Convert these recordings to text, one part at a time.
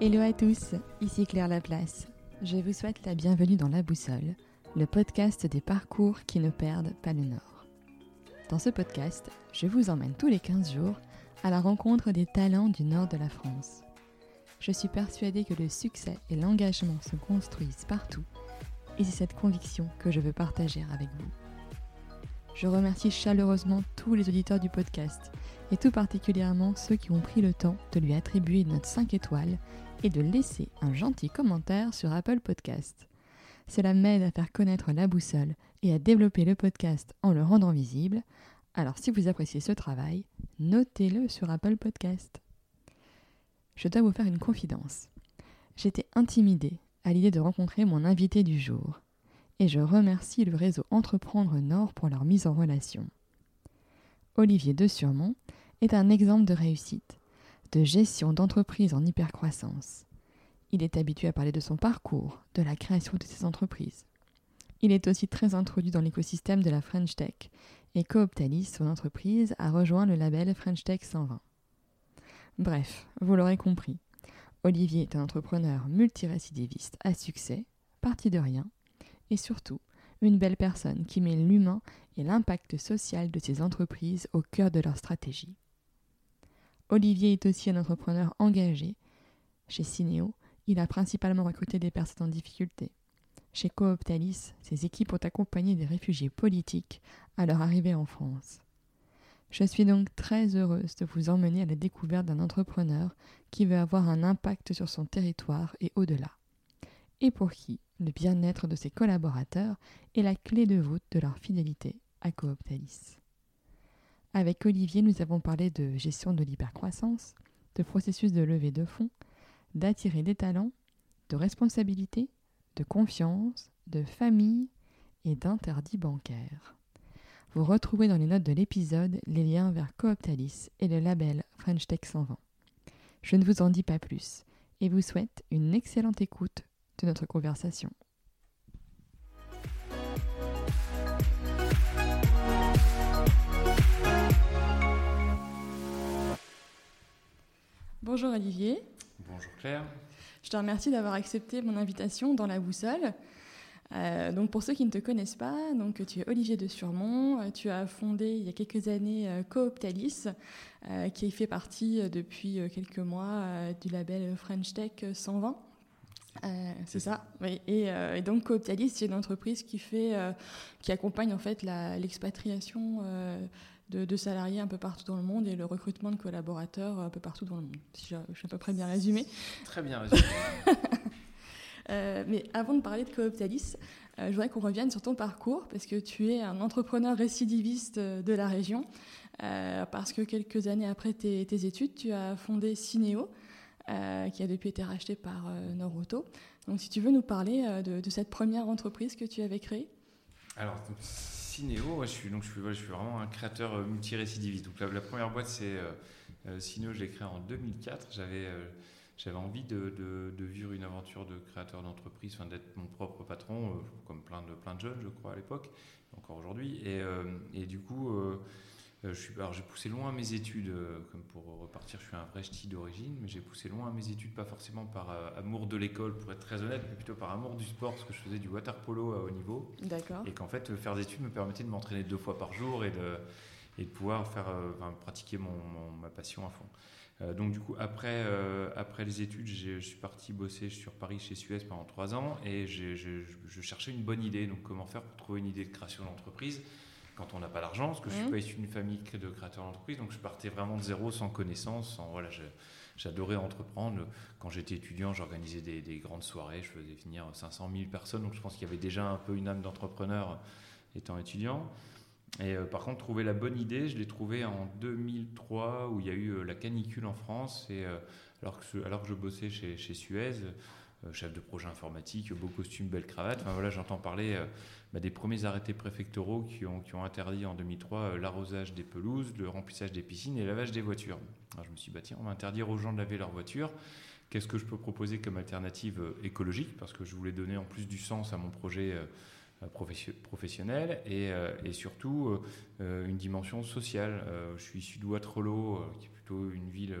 Hello à tous, ici Claire Laplace. Je vous souhaite la bienvenue dans La Boussole, le podcast des parcours qui ne perdent pas le nord. Dans ce podcast, je vous emmène tous les 15 jours à la rencontre des talents du nord de la France. Je suis persuadée que le succès et l'engagement se construisent partout, et c'est cette conviction que je veux partager avec vous. Je remercie chaleureusement tous les auditeurs du podcast, et tout particulièrement ceux qui ont pris le temps de lui attribuer une note 5 étoiles et de laisser un gentil commentaire sur Apple Podcast. Cela m'aide à faire connaître la boussole et à développer le podcast en le rendant visible. Alors si vous appréciez ce travail, notez-le sur Apple Podcast. Je dois vous faire une confidence. J'étais intimidée à l'idée de rencontrer mon invité du jour et je remercie le réseau Entreprendre Nord pour leur mise en relation. Olivier de Surmont est un exemple de réussite, de gestion d'entreprise en hypercroissance. Il est habitué à parler de son parcours, de la création de ses entreprises. Il est aussi très introduit dans l'écosystème de la French Tech et Cooptalis, son entreprise, a rejoint le label French Tech 120. Bref, vous l'aurez compris, Olivier est un entrepreneur multirécidiviste à succès, parti de rien, et surtout une belle personne qui met l'humain et l'impact social de ses entreprises au cœur de leur stratégie. Olivier est aussi un entrepreneur engagé. Chez Cinéo, il a principalement recruté des personnes en difficulté. Chez Cooptalis, ses équipes ont accompagné des réfugiés politiques à leur arrivée en France. Je suis donc très heureuse de vous emmener à la découverte d'un entrepreneur qui veut avoir un impact sur son territoire et au-delà, et pour qui? Le bien-être de ses collaborateurs est la clé de voûte de leur fidélité à Cooptalis. Avec Olivier, nous avons parlé de gestion de l'hypercroissance, de processus de levée de fonds, d'attirer des talents, de responsabilité, de confiance, de famille et d'interdits bancaires. Vous retrouvez dans les notes de l'épisode les liens vers Cooptalis et le label French Tech 120. Je ne vous en dis pas plus et vous souhaite une excellente écoute de notre conversation. Bonjour Olivier. Bonjour Claire. Je te remercie d'avoir accepté mon invitation dans la boussole. Euh, donc pour ceux qui ne te connaissent pas, donc tu es Olivier de Surmont, euh, tu as fondé il y a quelques années euh, Cooptalis, qui fait partie depuis quelques mois du label French Tech 120. C'est ça, oui. Et, donc Cooptalis, c'est une entreprise qui fait, qui accompagne en fait l'expatriation de, salariés un peu partout dans le monde et le recrutement de collaborateurs un peu partout dans le monde. Si je, je suis à peu près bien résumé. Très bien résumé. Euh, mais avant de parler de Cooptalis, euh, je voudrais qu'on revienne sur ton parcours, parce que tu es un entrepreneur récidiviste euh, de la région, parce que quelques années après tes, études, tu as fondé Cinéo, qui a depuis été racheté par Norauto. Donc si tu veux nous parler de, cette première entreprise que tu avais créée Alors, Cinéo, je, suis, donc, je, suis, vraiment un créateur multirécidiviste. Donc la, première boîte, c'est Cinéo, je l'ai créée en 2004. J'avais j'avais envie de, vivre une aventure de créateur d'entreprise, enfin, d'être mon propre patron, euh, comme plein de, plein de jeunes, je crois, à l'époque, encore aujourd'hui. Et, euh, et, du coup, euh, je suis, alors j'ai poussé loin mes études, comme pour repartir, je suis un vrai ch'ti d'origine, mais j'ai poussé loin mes études, pas forcément par amour de l'école, pour être très honnête, mais plutôt par amour du sport, parce que je faisais du water polo à haut niveau. D'accord. Et qu'en fait, faire des études me permettait de m'entraîner deux fois par jour et de, et de pouvoir faire, pratiquer mon, ma passion à fond. Euh, donc du coup, après, euh, après les études, je suis parti bosser sur Paris chez Suez pendant trois ans et je cherchais une bonne idée. Donc comment faire pour trouver une idée de création d'entreprise quand on n'a pas l'argent, parce que je suis mmh. pas issu d'une famille de créateurs d'entreprise, donc je partais vraiment de zéro, sans connaissance, sans, voilà, j'adorais entreprendre. Quand j'étais étudiant, j'organisais des, des, grandes soirées, je faisais venir 500 000 personnes, donc je pense qu'il y avait déjà un peu une âme d'entrepreneur étant étudiant. Et euh, par contre, trouver la bonne idée, je l'ai trouvé en 2003 où il y a eu euh, la canicule en France. Et euh, alors, que, alors que je bossais chez, chez Suez, chef de projet informatique, beau costume, belle cravate. Enfin, voilà, j'entends parler bah, des premiers arrêtés préfectoraux qui ont, qui ont interdit en 2003 l'arrosage des pelouses, le remplissage des piscines et le lavage des voitures. Je me suis dit, bah, tiens, on va interdire aux gens de laver leurs voitures. Qu'est-ce que je peux proposer comme alternative écologique? Parce que je voulais donner en plus du sens à mon projet professionnelle et, euh, et surtout euh, une dimension sociale. Euh, je suis issu de qui est plutôt une ville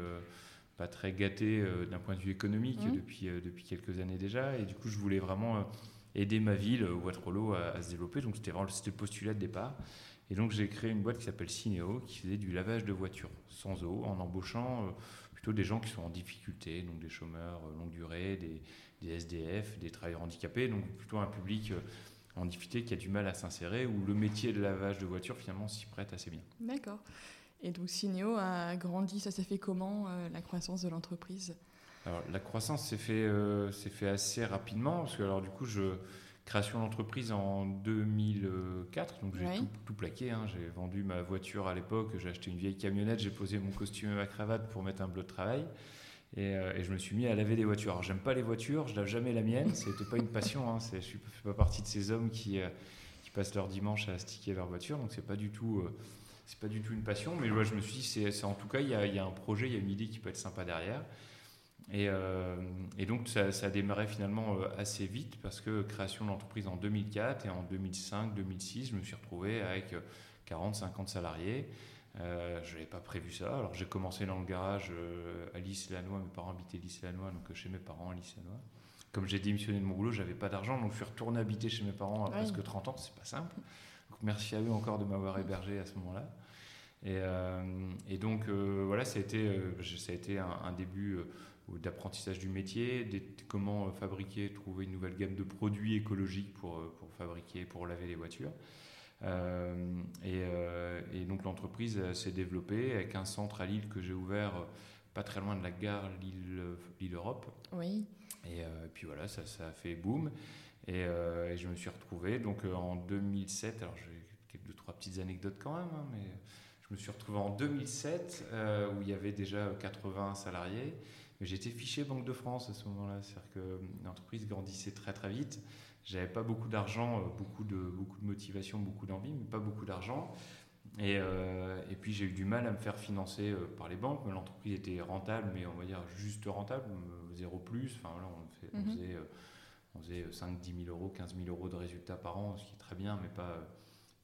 pas très gâté d'un point de vue économique Mmh. depuis, depuis quelques années déjà. Et du coup, je voulais vraiment aider ma ville, Waterloo, à, à se développer. Donc c'était vraiment le postulat de départ. Et donc j'ai créé une boîte qui s'appelle Cinéo, qui faisait du lavage de voitures sans eau, en embauchant plutôt des gens qui sont en difficulté, donc des chômeurs longue durée, des, des SDF, des travailleurs handicapés, donc plutôt un public en difficulté qui a du mal à s'insérer, où le métier de lavage de voiture finalement s'y prête assez bien. D'accord. Et donc Cinéo a grandi, ça s'est fait comment euh, la croissance de l'entreprise? Alors la croissance s'est fait, euh, fait assez rapidement, parce que alors du coup je création d'entreprise en 2004, donc j'ai tout, tout plaqué. hein. J'ai vendu ma voiture à l'époque, j'ai acheté une vieille camionnette, j'ai posé mon costume et ma cravate pour mettre un bleu de travail. Et, euh, et je me suis mis à laver des voitures. Alors, j'aime pas les voitures, je lave jamais la mienne. C'était pas une passion. Hein. Je suis- fais pas partie de ces hommes qui, euh, qui passent leur dimanche à sticker leur voiture. Donc c'est pas du tout, c'est pas du tout une passion. Mais ouais, je me suis dit, c'est, en tout cas, il y, a, il y a un projet, il y a une idée qui peut être sympa derrière. Et, euh, et donc ça, ça a démarré finalement euh, assez vite parce que création de l'entreprise en 2004 et en 2005-2006, je me suis retrouvé avec 40-50 salariés. Euh, je n'avais pas prévu ça. Alors j'ai commencé dans le garage à Lys-Lanois. Mes parents habitaient Lys-Lanois, donc chez mes parents à Lys-Lanois. Comme j'ai démissionné de mon boulot, j'avais pas d'argent, donc je suis retourné habiter chez mes parents à presque 30 ans. C'est pas simple. Merci à eux encore de m'avoir hébergé à ce moment-là. Et, euh, et donc euh, voilà, ça a été, euh, je- ça a été un, un début d'apprentissage du métier, des- comment fabriquer, trouver une nouvelle gamme de produits écologiques pour, pour fabriquer, pour laver les voitures. Euh, et, euh, et donc l'entreprise s'est développée avec un centre à Lille que j'ai ouvert pas très loin de la gare Lille, Lille Europe. Oui. Et euh, puis voilà, ça, ça a fait boom. Et, et je me suis retrouvé donc en 2007. Alors deux trois petites anecdotes quand même, hein, mais je me suis retrouvé en 2007 euh, où il y avait déjà 80 salariés. Mais j'étais fiché Banque de France à ce moment-là, c'est-à-dire que l'entreprise grandissait très très vite. J'avais pas beaucoup d'argent, euh, beaucoup de beaucoup de motivation, beaucoup d'envie, mais pas beaucoup d'argent. Et, euh, et puis j'ai eu du mal à me faire financer par les banques. Mais L'entreprise était rentable, mais on va dire juste rentable, euh, zéro plus. Enfin on, fait- on Mhm. faisait, on faisait 5, 10 000 euros, 15 000 euros de résultats par an, ce qui est très bien, mais pas,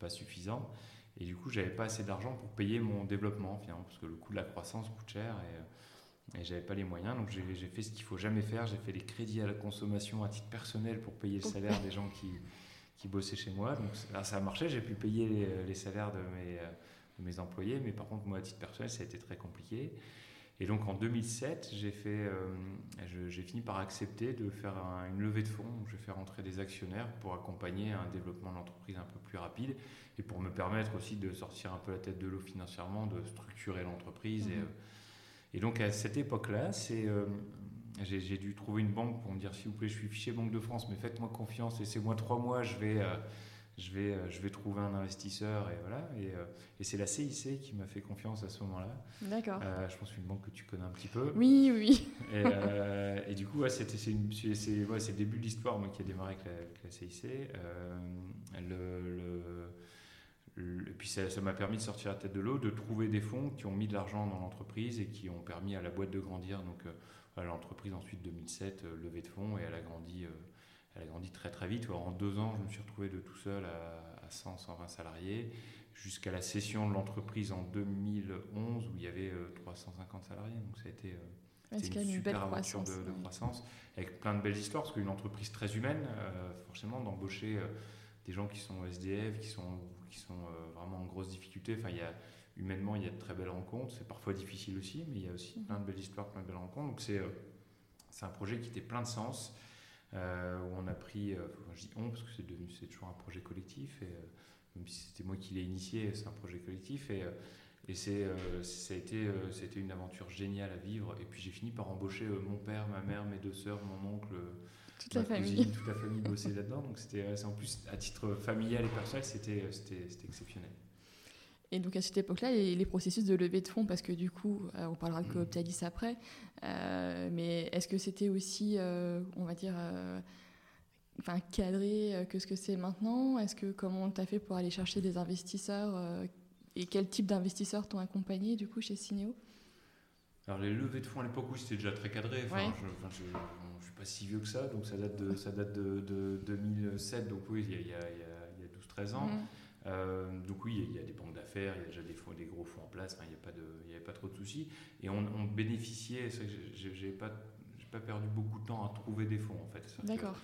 pas suffisant. Et du coup, j'avais pas assez d'argent pour payer mon développement, finalement, parce que le coût de la croissance coûte cher et, euh, et j'avais pas les moyens. Donc j'ai j'ai fait ce qu'il faut jamais faire. J'ai fait des crédits à la consommation à titre personnel pour payer le salaire des gens qui, qui bossaient chez moi. Donc là, ça a marché. J'ai pu payer les, les salaires de mes, euh, de mes employés, mais par contre, moi, à titre personnel, ça a été très compliqué. Et donc en 2007, j'ai fait, euh, j'ai fini par accepter de faire un- une levée de fonds. Je vais faire entrer des actionnaires pour accompagner un développement de l'entreprise un peu plus rapide et pour me permettre aussi de sortir un peu la tête de l'eau financièrement, de structurer l'entreprise. Et, Mhm. euh, et donc à cette époque-là, c'est, euh, j'ai, j'ai dû trouver une banque pour me dire s'il vous plaît, je suis fiché Banque de France, mais faites-moi confiance, laissez-moi trois mois, je vais, euh, je vais, euh, je vais trouver un investisseur et voilà. Et, euh, et c'est la CIC qui m'a fait confiance à ce moment-là. D'accord. Euh, je pense une banque que tu connais un petit peu. Oui, oui. Et, euh, et du coup, ouais, c'était, c'est, ouais, le début de l'histoire moi, qui a démarré avec la, avec la CIC. Euh, le, le- le- et puis ça, m'a permis de sortir la tête de l'eau, de trouver des fonds qui ont mis de l'argent dans l'entreprise et qui ont permis à la boîte de grandir. Donc l'entreprise ensuite 2007, euh, levée de fonds et elle a grandi, elle a grandi très très vite. Alors, en deux ans, je me suis retrouvé de tout seul à, à 100, 120 salariés jusqu'à la cession de l'entreprise en 2011 où il y avait euh, 350 salariés. Donc ça a été... euh, c'était une une belle super aventure croissance. de, de ouais. croissance, avec plein de belles histoires, parce qu'une entreprise très humaine, euh, forcément, d'embaucher euh, des gens qui sont SDF, qui sont, qui sont euh, vraiment en grosse difficulté. Enfin, il y a, humainement, il y a de très belles rencontres. C'est parfois difficile aussi, mais il y a aussi plein de belles histoires, plein de belles rencontres. Donc, euh, c'est un projet qui était plein de sens, euh, où on a pris, euh, je dis on, parce que c'est devenu, c'est toujours un projet collectif, et euh, même si c'était moi qui l'ai initié, c'est un projet collectif, et, et c'est, ça a été, c'était une aventure géniale à vivre. Et puis j'ai fini par embaucher mon père, ma mère, mes deux sœurs, mon oncle, Toute la ma famille. cousine, toute la famille bossait là-dedans. Donc c'était, en plus à titre familial et personnel, c'était, c'était, c'était exceptionnel. Et donc à cette époque-là, les, les processus de levée de fonds, parce que du coup, euh, on parlera de. Cooptalis après, euh, mais est-ce que c'était aussi, euh, on va dire, enfin, cadré que ce que c'est maintenant? Est-ce que comment tu as fait pour aller chercher des investisseurs et quel type d'investisseurs t'ont accompagné du coup chez Cinéo Alors les levées de fonds à l'époque, oui, c'était déjà très cadré. Enfin, Ouais. je, enfin, je suis pas si vieux que ça, donc ça date de, ça date de, de 2007, donc oui, il y a, il y a, il y a- il y a 12-13 ans. Mhm. Euh, donc oui, il y a des banques d'affaires faire, il y a déjà des, fonds, des gros fonds en place, il n'y avait pas trop de soucis. Et on, bénéficiait, c'est que j'ai pas, pas perdu beaucoup de temps à trouver des fonds en fait. D'accord.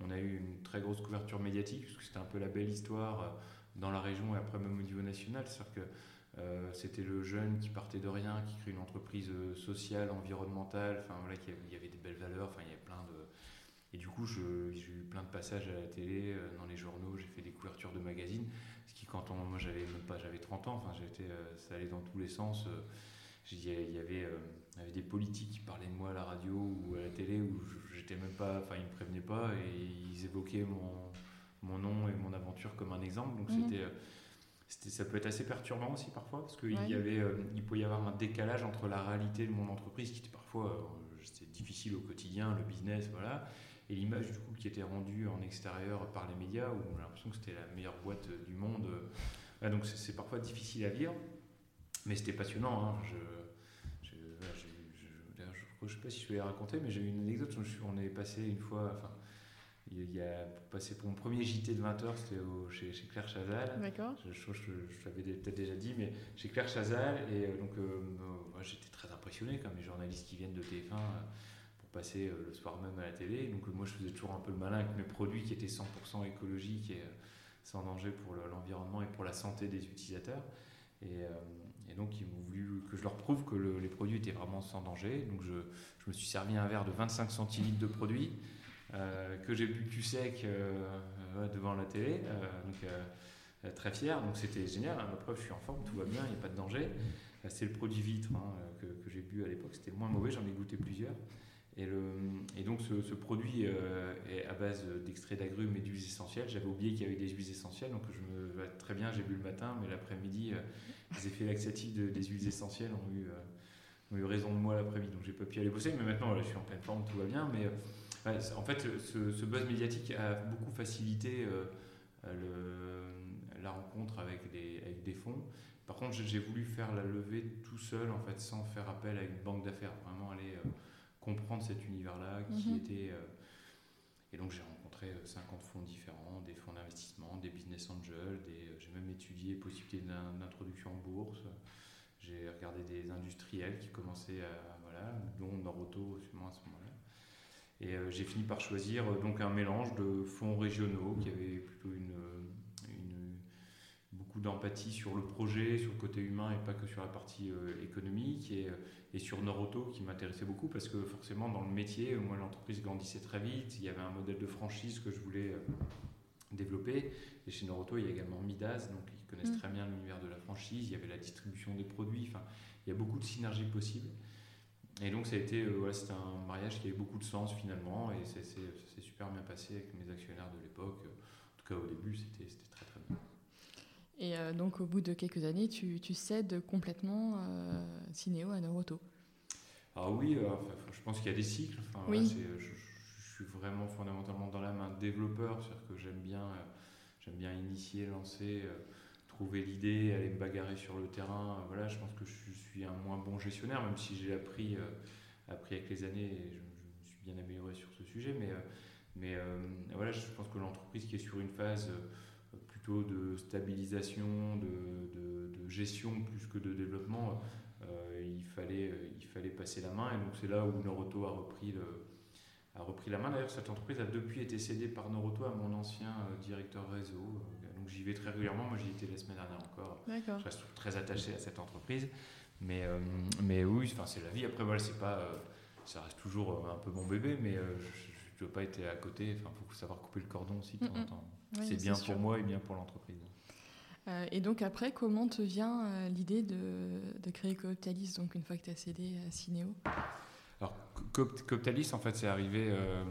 On a eu une très grosse couverture médiatique, parce que c'était un peu la belle histoire euh, dans la région et après même au niveau national. C'est-à-dire que euh, c'était le jeune qui partait de rien, qui crée une entreprise euh, sociale, environnementale, enfin voilà, il y avait des belles valeurs, enfin il y avait plein de. Et du coup, j'ai eu plein de passages à la télé, dans les journaux, j'ai fait des couvertures de magazines, ce qui quand on, moi j'avais même pas, j'avais 30 ans, enfin j'étais, ça allait dans tous les sens. il y avait il y avait des politiques qui parlaient de moi à la radio ou à la télé où j'étais même pas, enfin ils me prévenaient pas et ils évoquaient mon, mon nom et mon aventure comme un exemple. Donc mhm. c'était, c'était, ça peut être assez perturbant aussi parfois parce qu'il y avait, euh, il pouvait y avoir un décalage entre la réalité de mon entreprise qui était parfois euh, c'était difficile au quotidien, le business, voilà, et l'image du coup qui était rendue en extérieur par les médias où j'ai l'impression que c'était la meilleure boîte du monde. donc c'est, parfois difficile à vivre, mais c'était passionnant. Hein. Je, je sais pas si je vais raconter, mais j'ai eu une anecdote. On est passé une fois, enfin, il y a passé pour mon premier JT de 20h, c'était chez, chez, Claire Chazal. D'accord. Je, je, je, l'avais peut-être déjà dit, mais chez Claire Chazal, et euh, donc euh, moi j'étais très impressionné comme les journalistes qui viennent de TF1 euh, pour passer le soir même à la télé. Donc moi je faisais toujours un peu le malin avec mes produits qui étaient 100% écologiques et sans danger pour l'environnement et pour la santé des utilisateurs. Et, et donc, ils m'ont voulu que je leur prouve que les produits étaient vraiment sans danger. Donc, je, je, me suis servi un verre de 25 centilitres de produit euh, que j'ai bu cul sec euh, devant la télé. Euh, donc, très fier. Donc, c'était génial. Hein. La preuve, je suis en forme, tout va bien, il n'y a pas de danger. C'est le produit vitre hein, que, que j'ai bu à l'époque. C'était moins mauvais, j'en ai goûté plusieurs. Et, donc ce, produit est à base d'extrait d'agrumes et d'huiles essentielles. J'avais oublié qu'il y avait des huiles essentielles, donc je me très bien, j'ai bu le matin, mais l'après-midi, les effets laxatifs des huiles essentielles ont eu, euh, ont eu raison de moi l'après-midi, donc j'ai pas pu aller bosser. Mais maintenant, je suis en pleine forme, tout va bien. Mais euh, en fait, ce, buzz médiatique a beaucoup facilité euh, la rencontre avec des, avec des fonds. Par contre, j'ai voulu faire la levée tout seul, en fait, sans faire appel à une banque d'affaires. Vraiment aller comprendre cet univers-là qui mhm. était. et donc, j'ai rencontré 50 fonds différents, des fonds d'investissement, des business angels, j'ai même étudié possibilité d'introduction en bourse. J'ai regardé des industriels qui commençaient à, voilà, dont Noroto sûrement à ce moment-là. Et euh, j'ai fini par choisir euh, donc un mélange de fonds régionaux qui avaient plutôt une beaucoup d'empathie sur le projet, sur le côté humain et pas que sur la partie euh, économique, et, et, sur Noroto qui m'intéressait beaucoup parce que forcément dans le métier, moi l'entreprise grandissait très vite, il y avait un modèle de franchise que je voulais développer. Et chez Noroto, il y a également Midas, donc ils connaissent mm. très bien l'univers de la franchise. Il y avait la distribution des produits. Enfin, il y a beaucoup de synergies possibles. Et donc, ça a été, euh, c'était un mariage qui avait beaucoup de sens finalement, et ça s'est super bien passé avec mes actionnaires de l'époque. En tout cas, au début, c'était très très. Et euh, donc, au bout de quelques années, tu, tu cèdes complètement euh, Cinéo à Noroto. Ah oui, euh, je pense qu'il y a des cycles. Enfin, oui. je, suis vraiment fondamentalement dans l'âme un développeur, c'est-à-dire que j'aime bien J'aime bien initier, lancer, euh, trouver l'idée, aller me bagarrer sur le terrain. Voilà, je pense que je suis un moins bon gestionnaire, même si j'ai appris, euh, appris avec les années et je, me suis bien amélioré sur ce sujet. Mais, euh, mais voilà, je pense que l'entreprise qui est sur une phase plutôt de stabilisation, de, de, gestion plus que de développement, il, fallait, il fallait passer la main. Et donc c'est là où Noroto a repris le a repris la main. D'ailleurs, cette entreprise a depuis été cédée par Noroto à mon ancien euh, directeur réseau. Euh, donc j'y vais très régulièrement. Moi, j'y étais la semaine dernière encore. Je reste très attaché à cette entreprise. Mais, euh, mais oui, enfin, c'est la vie. Après, voilà, c'est pas, ça reste toujours un peu mon bébé, mais je ne veux pas être à côté. Il faut savoir couper le cordon aussi de temps en temps. C'est bien pour moi et bien pour l'entreprise. et donc après, comment te vient l'idée de, de, créer Cooptalis, donc une fois que tu as cédé à Cinéo alors, Coptalis, en fait, c'est arrivé. Euh,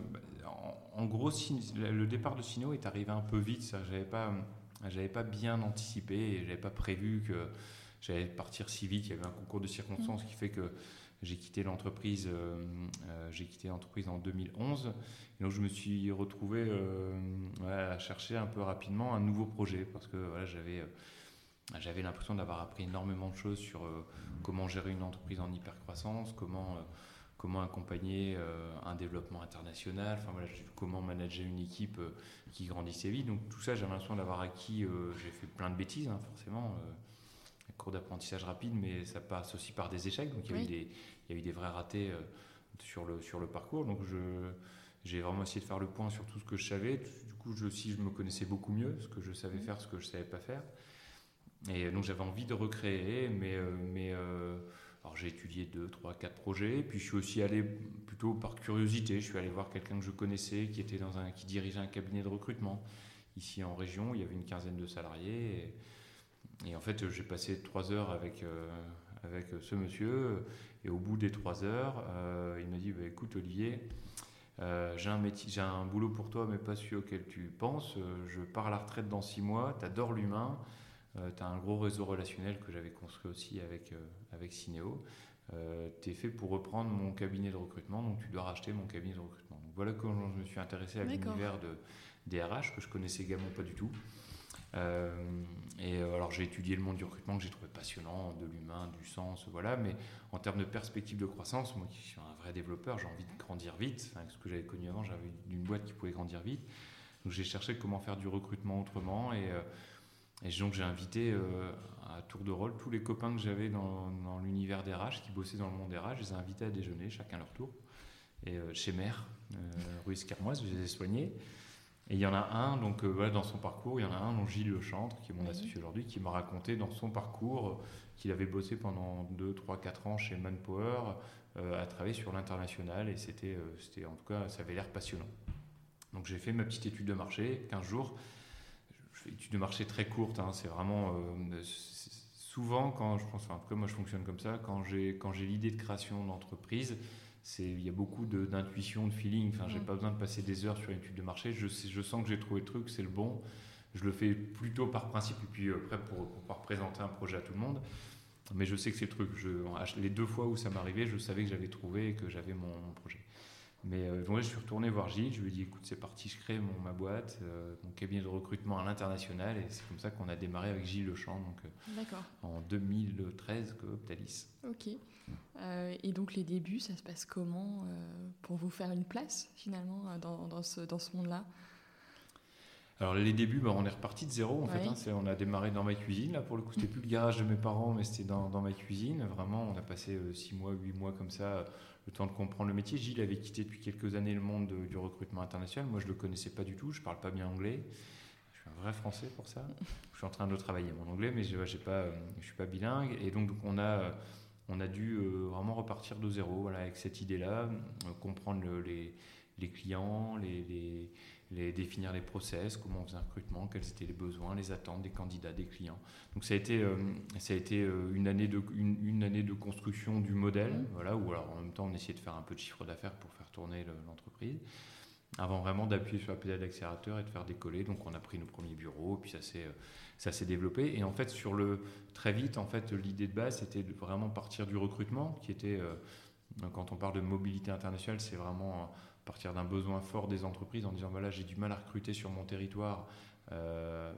en, gros, le départ de Sino est arrivé un peu vite. J'avais pas, j'avais pas bien anticipé et j'avais pas prévu que j'allais partir si vite. Il y avait un concours de circonstances qui fait que j'ai quitté l'entreprise. Euh, euh, j'ai quitté l'entreprise en 2011. Et donc, je me suis retrouvé à chercher un peu rapidement un nouveau projet parce que voilà, j'avais j'avais l'impression d'avoir appris énormément de choses sur comment gérer une entreprise en hypercroissance, comment comment accompagner euh, un développement international, comment manager une équipe euh, qui grandissait vite. Donc tout ça, j'ai l'impression d'avoir acquis, euh, j'ai fait plein de bêtises, hein, forcément. Parcours d'apprentissage rapide, mais ça passe aussi par des échecs. Donc il y a, eu, des, il y a eu des vrais ratés sur, le, sur le parcours. Donc je, j'ai vraiment essayé de faire le point sur tout ce que je savais. Du coup, je, aussi, je me connaissais beaucoup mieux, ce que je savais mmh. faire, ce que je ne savais pas faire. Et donc j'avais envie de recréer, mais, mais alors j'ai étudié deux, trois, quatre projets, puis je suis aussi allé plutôt par curiosité. Je suis allé voir quelqu'un que je connaissais qui était dans un, qui dirigeait un cabinet de recrutement ici en région. Il y avait une quinzaine de salariés, et, en fait j'ai passé trois heures avec euh, avec ce monsieur, et au bout des trois heures, euh, il m'a dit bah, écoute Olivier. Euh, j'ai un métier, un boulot pour toi, mais pas celui auquel tu penses. je pars à la retraite dans six mois. Tu adores l'humain. Euh, tu as un gros réseau relationnel que j'avais construit aussi avec, euh, avec Cinéo. Euh, tu es fait pour reprendre mon cabinet de recrutement, donc tu dois racheter mon cabinet de recrutement. Donc voilà comment je me suis intéressé à l'univers de, des RH, que je connaissais également pas du tout. Et alors j'ai étudié le monde du recrutement que j'ai trouvé passionnant, de l'humain, du sens, voilà. Mais en termes de perspective de croissance, moi qui suis un vrai développeur, j'ai envie de grandir vite. ce que j'avais connu avant, j'avais une boîte qui pouvait grandir vite. Donc j'ai cherché comment faire du recrutement autrement et et donc j'ai invité euh, à tour de rôle tous les copains que j'avais dans, l'univers des RH, qui bossaient dans le monde des RH, je les ai invités à déjeuner, chacun leur tour. Et euh, chez Mère, euh, rue Escarmoise, je les ai soignés. Et il y en a un, donc voilà, dans son parcours, il y en a un, dont Gilles Lechantre, qui est mon associé aujourd'hui, qui m'a raconté dans son parcours qu'il avait bossé pendant 2, 3, 4 ans chez Manpower, à travailler sur l'international, et c'était, c'était en tout cas, ça avait l'air passionnant. Donc j'ai fait ma petite étude de marché, 15 jours, étude de marché très courte. Hein, c'est vraiment euh, souvent quand je pense, enfin, moi je fonctionne comme ça, quand j'ai quand j'ai l'idée de création d'entreprise, il y a beaucoup d'intuition, de, feeling. Enfin, j'ai mm. pas besoin de passer des heures sur une étude de marché. Je, je sens que j'ai trouvé le truc, c'est le bon. Je le fais plutôt par principe et puis après pour, pouvoir présenter un projet à tout le monde. Mais je sais que c'est le truc. Je, les deux fois où ça m'arrivait, je savais que j'avais trouvé et que j'avais mon, projet. Mais euh, je suis retourné voir Gilles, je lui ai dit écoute, c'est parti, je crée mon, ma boîte, euh, mon cabinet de recrutement à l'international, et c'est comme ça qu'on a démarré avec Gilles Lechamp, donc euh, en 2013, que Optalis. Ok. et donc les débuts, ça se passe comment pour vous faire une place finalement dans, dans ce, dans ce monde-là? Alors les débuts, bah, on est reparti de zéro en fait. Hein, on a démarré dans ma cuisine. Là pour le coup, c'était plus le garage de mes parents, mais c'était dans, dans, ma cuisine. Vraiment, on a passé six mois, huit mois comme ça le temps de comprendre le métier. Gilles avait quitté depuis quelques années le monde du recrutement international. Moi, je ne le connaissais pas du tout. Je ne parle pas bien anglais. Je suis un vrai français pour ça. Je suis en train de travailler mon anglais, mais je ne euh, suis pas bilingue. Et donc, on, a, on a dû euh, vraiment repartir de zéro voilà, avec cette idée-là, euh, comprendre les, les, clients, les les, définir les process, comment on faisait un recrutement, quels étaient les besoins, les attentes des candidats, des clients. Donc ça a été, euh, ça a été une, année de, une, année de construction du modèle, mmh. voilà, où alors en même temps on essayait de faire un peu de chiffre d'affaires pour faire tourner l'entreprise, avant vraiment d'appuyer sur la pédale d'accélérateur et de faire décoller. Donc on a pris nos premiers bureaux, puis ça s'est, ça s'est développé. Et en fait sur le très vite, en fait l'idée de base c'était de vraiment partir du recrutement, qui était euh, quand on parle de mobilité internationale, c'est vraiment partir d'un besoin fort des entreprises en disant voilà j'ai du mal à recruter sur mon territoire euh,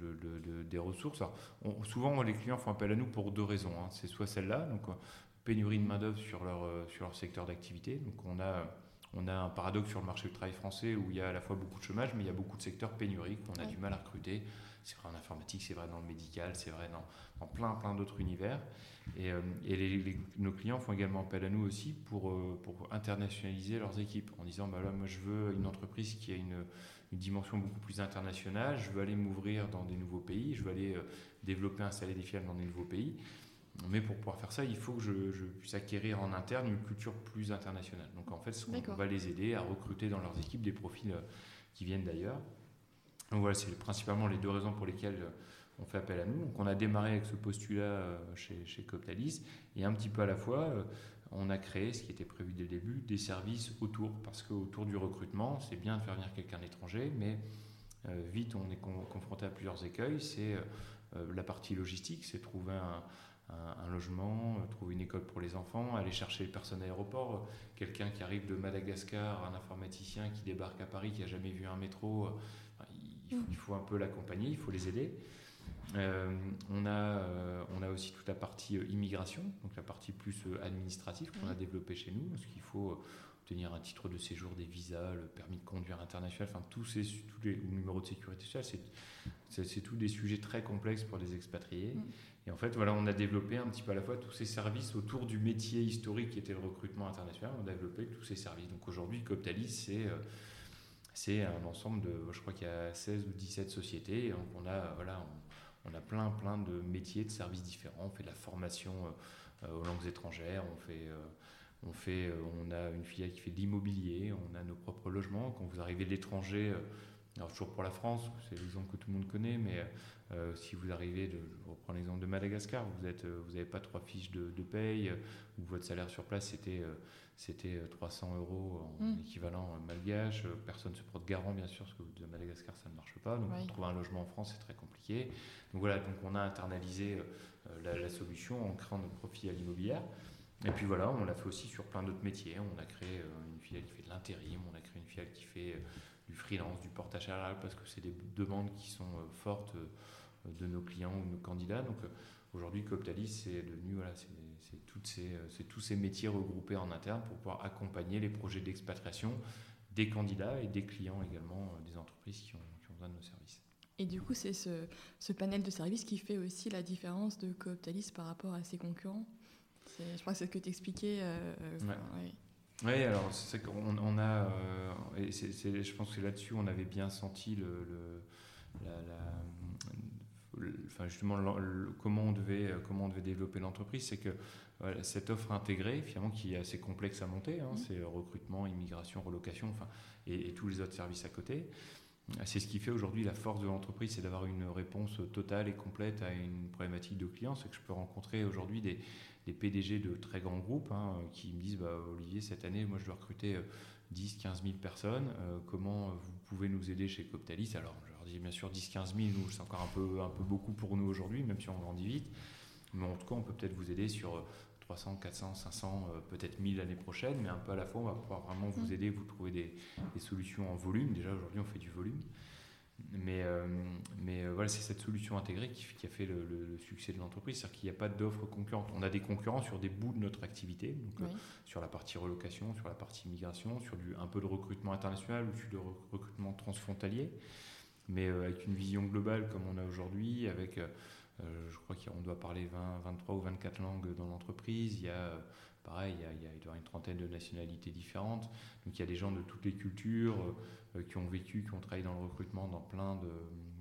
des ressources. souvent les clients font appel à nous pour deux raisons. Hein. C'est soit celle-là, donc euh, pénurie de main d'œuvre sur leur euh, sur leur secteur d'activité. Donc on a on a un paradoxe sur le marché du travail français où il y a à la fois beaucoup de chômage, mais il y a beaucoup de secteurs pénuriques on a du mal à recruter. C'est vrai en informatique, c'est vrai dans le médical, c'est vrai dans, dans, plein, plein d'autres univers. Et, euh, et nos clients font également appel à nous aussi pour, euh, pour internationaliser leurs équipes en disant bah là, moi je veux une entreprise qui a une, une dimension beaucoup plus internationale, je veux aller m'ouvrir dans des nouveaux pays, je veux aller euh, développer, installer des filiales dans des nouveaux pays. Mais pour pouvoir faire ça, il faut que je, puisse acquérir en interne une culture plus internationale. Donc en fait, on va les aider à recruter dans leurs équipes des profils qui viennent d'ailleurs. Donc voilà, c'est principalement les deux raisons pour lesquelles on fait appel à nous. Donc on a démarré avec ce postulat euh, chez, chez Coptalis et un petit peu à la fois, euh, on a créé, ce qui était prévu dès le début, des services autour. Parce qu'autour du recrutement, c'est bien de faire venir quelqu'un d'étranger, mais euh, vite on est confronté à plusieurs écueils. C'est la partie logistique, c'est trouver un, logement, trouver une école pour les enfants, aller chercher les personnes à l'aéroport, quelqu'un qui arrive de Madagascar, un informaticien qui débarque à Paris, qui n'a jamais vu un métro, il faut, un peu l'accompagner, il faut les aider. Euh, on, a, euh, on a aussi toute la partie euh, immigration, donc la partie plus administrative qu'on a développée chez nous, parce qu'il faut obtenir un titre de séjour, des visas, le permis de conduire international, enfin tous ces tous les numéros de sécurité sociale, c'est tous des sujets très complexes pour les expatriés. Mm. Et en fait, voilà, on a développé un petit peu à la fois tous ces services autour du métier historique qui était le recrutement international. On a développé tous ces services. Donc aujourd'hui, Coptalis, c'est c'est un ensemble de, je crois qu'il y a 16 ou 17 sociétés. donc on a, voilà, on, a plein, plein de métiers, de services différents. On fait de la formation euh, aux langues étrangères, on fait on, fait, euh, on a une filiale qui fait de l'immobilier, on a nos propres logements. Quand vous arrivez de l'étranger, euh, alors toujours pour la France, c'est l'exemple que tout le monde connaît, mais euh, si vous arrivez, de, je reprends l'exemple de Madagascar, vous n'avez vous pas trois fiches de, paye, ou votre salaire sur place c'était c'était 300 euros en mm. équivalent malgache, personne ne se porte garant bien sûr, parce que de Madagascar ça ne marche pas, donc trouver un logement en France c'est très compliqué. Donc voilà, donc on a internalisé la, la, solution en créant notre profil à l'immobilière. Et puis voilà, on l'a fait aussi sur plein d'autres métiers. On a créé euh, une filiale qui fait de l'intérim, on a créé une filiale qui fait euh, du freelance, du portage salarial, parce que c'est des demandes qui sont euh, fortes de nos clients ou de nos candidats. Donc aujourd'hui, Coptalis, c'est devenu, voilà, c'est tous ces métiers regroupés en interne pour pouvoir accompagner les projets d'expatriation des candidats et des clients également, des entreprises qui ont, besoin de nos services. Et du coup, c'est ce, ce, panel de services qui fait aussi la différence de Coptalis par rapport à ses concurrents? Je crois que c'est ce que tu expliquais. Euh, euh, oui, alors c'est qu'on on a, euh, et je pense que là-dessus on avait bien senti le, enfin justement comment on devait comment on devait développer l'entreprise, c'est que cette offre intégrée finalement qui est assez complexe à monter, hein, mmh. c'est recrutement, immigration, relocation, enfin et, et, tous les autres services à côté. C'est ce qui fait aujourd'hui la force de l'entreprise, c'est d'avoir une réponse totale et complète à une problématique de clients. C'est que je peux rencontrer aujourd'hui des, des PDG de très grands groupes hein, qui me disent bah, Olivier, cette année, moi je dois recruter 10, 15 000 personnes. Euh, comment vous pouvez nous aider chez Coptalis? Alors je leur dis bien sûr 10, 15 000, nous c'est encore un peu, un peu beaucoup pour nous aujourd'hui, même si on grandit vite. Mais en tout cas, on peut peut-être vous aider sur 300, 400, 500, peut-être 1000 l'année prochaine, mais un peu à la fois, on va pouvoir vraiment vous mmh. aider, vous trouver des, des solutions en volume. Déjà aujourd'hui, on fait du volume. Mais, euh, mais euh, voilà, c'est cette solution intégrée qui, qui a fait le, succès de l'entreprise. C'est-à-dire qu'il n'y a pas d'offres concurrentes. On a des concurrents sur des bouts de notre activité, donc, euh, sur la partie relocation, sur la partie migration, sur du, un peu de recrutement international ou sur de recrutement transfrontalier. Mais avec une vision globale comme on a aujourd'hui, avec, je crois qu'on doit parler 20, 23 ou 24 langues dans l'entreprise. Il y a pareil, il y, a, il y, a, une trentaine de nationalités différentes. Donc il y a des gens de toutes les cultures qui ont vécu, qui ont travaillé dans le recrutement dans plein de,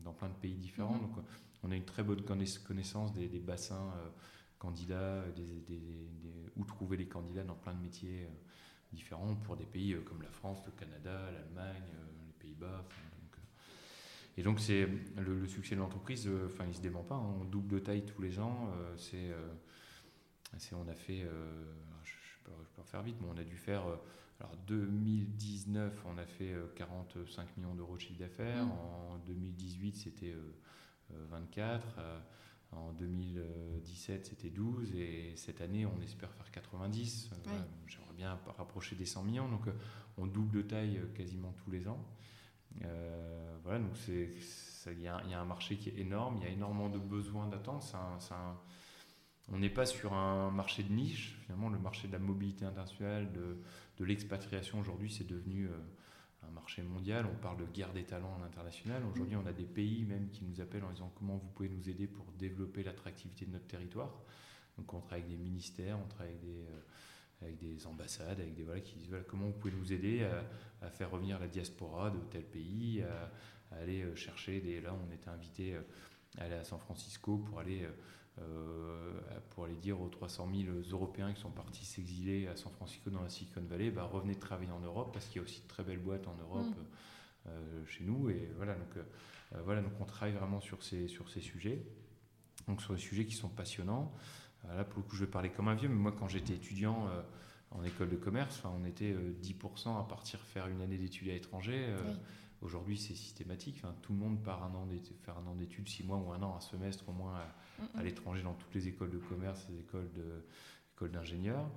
dans plein de pays différents. Mhm. Donc on a une très bonne connaissance des, bassins euh, candidats, des, où trouver les candidats dans plein de métiers euh, différents pour des pays comme la France, le Canada, l'Allemagne, les Pays-Bas. et donc c'est le, succès de l'entreprise, enfin il se dément pas, hein. on double de taille tous les ans. c'est on a fait, je, peux, je, faire vite, mais on a dû faire alors 2019, on a fait 45 euh, millions d'euros de chiffre d'affaires. Mmh. En 2018, c'était 24. Euh, euh, en 2017, c'était 12. Et cette année, on espère faire 90. J'aimerais bien rapprocher des 100 millions. Donc, on double de taille quasiment tous les ans. voilà, donc il y, a un marché qui est énorme. Il y a énormément de besoins d'attente. On n'est pas sur un marché de niche. Finalement, le marché de la mobilité internationale, de de l'expatriation aujourd'hui, c'est devenu euh, un marché mondial. On parle de guerre des talents à l'international. Aujourd'hui, on a des pays même qui nous appellent en disant comment vous pouvez nous aider pour développer l'attractivité de notre territoire? Donc, on travaille avec des ministères, on travaille avec des, euh, avec des ambassades, avec des voilà qui disent comment vous pouvez nous aider à, faire revenir la diaspora de tel pays, à, aller euh, chercher des. Là, on était invité à aller à San Francisco pour aller pour aller dire aux 300 000 Européens qui sont partis s'exiler à San Francisco dans la Silicon Valley, bah, revenez travailler en Europe parce qu'il y a aussi de très belles boîtes en Europe mm. euh, chez nous. Et voilà donc, euh, voilà, donc on travaille vraiment sur ces, sur ces sujets, donc sur des sujets qui sont passionnants. là, pour le coup, je vais parler comme un vieux, mais moi, quand j'étais étudiant en école de commerce, on était 10% à partir faire une année d'études à l'étranger. Aujourd'hui, c'est systématique. tout le monde part un an faire un an d'études, six mois ou un an, un semestre au moins à, l'étranger dans toutes les écoles de commerce, les écoles d'ingénieurs.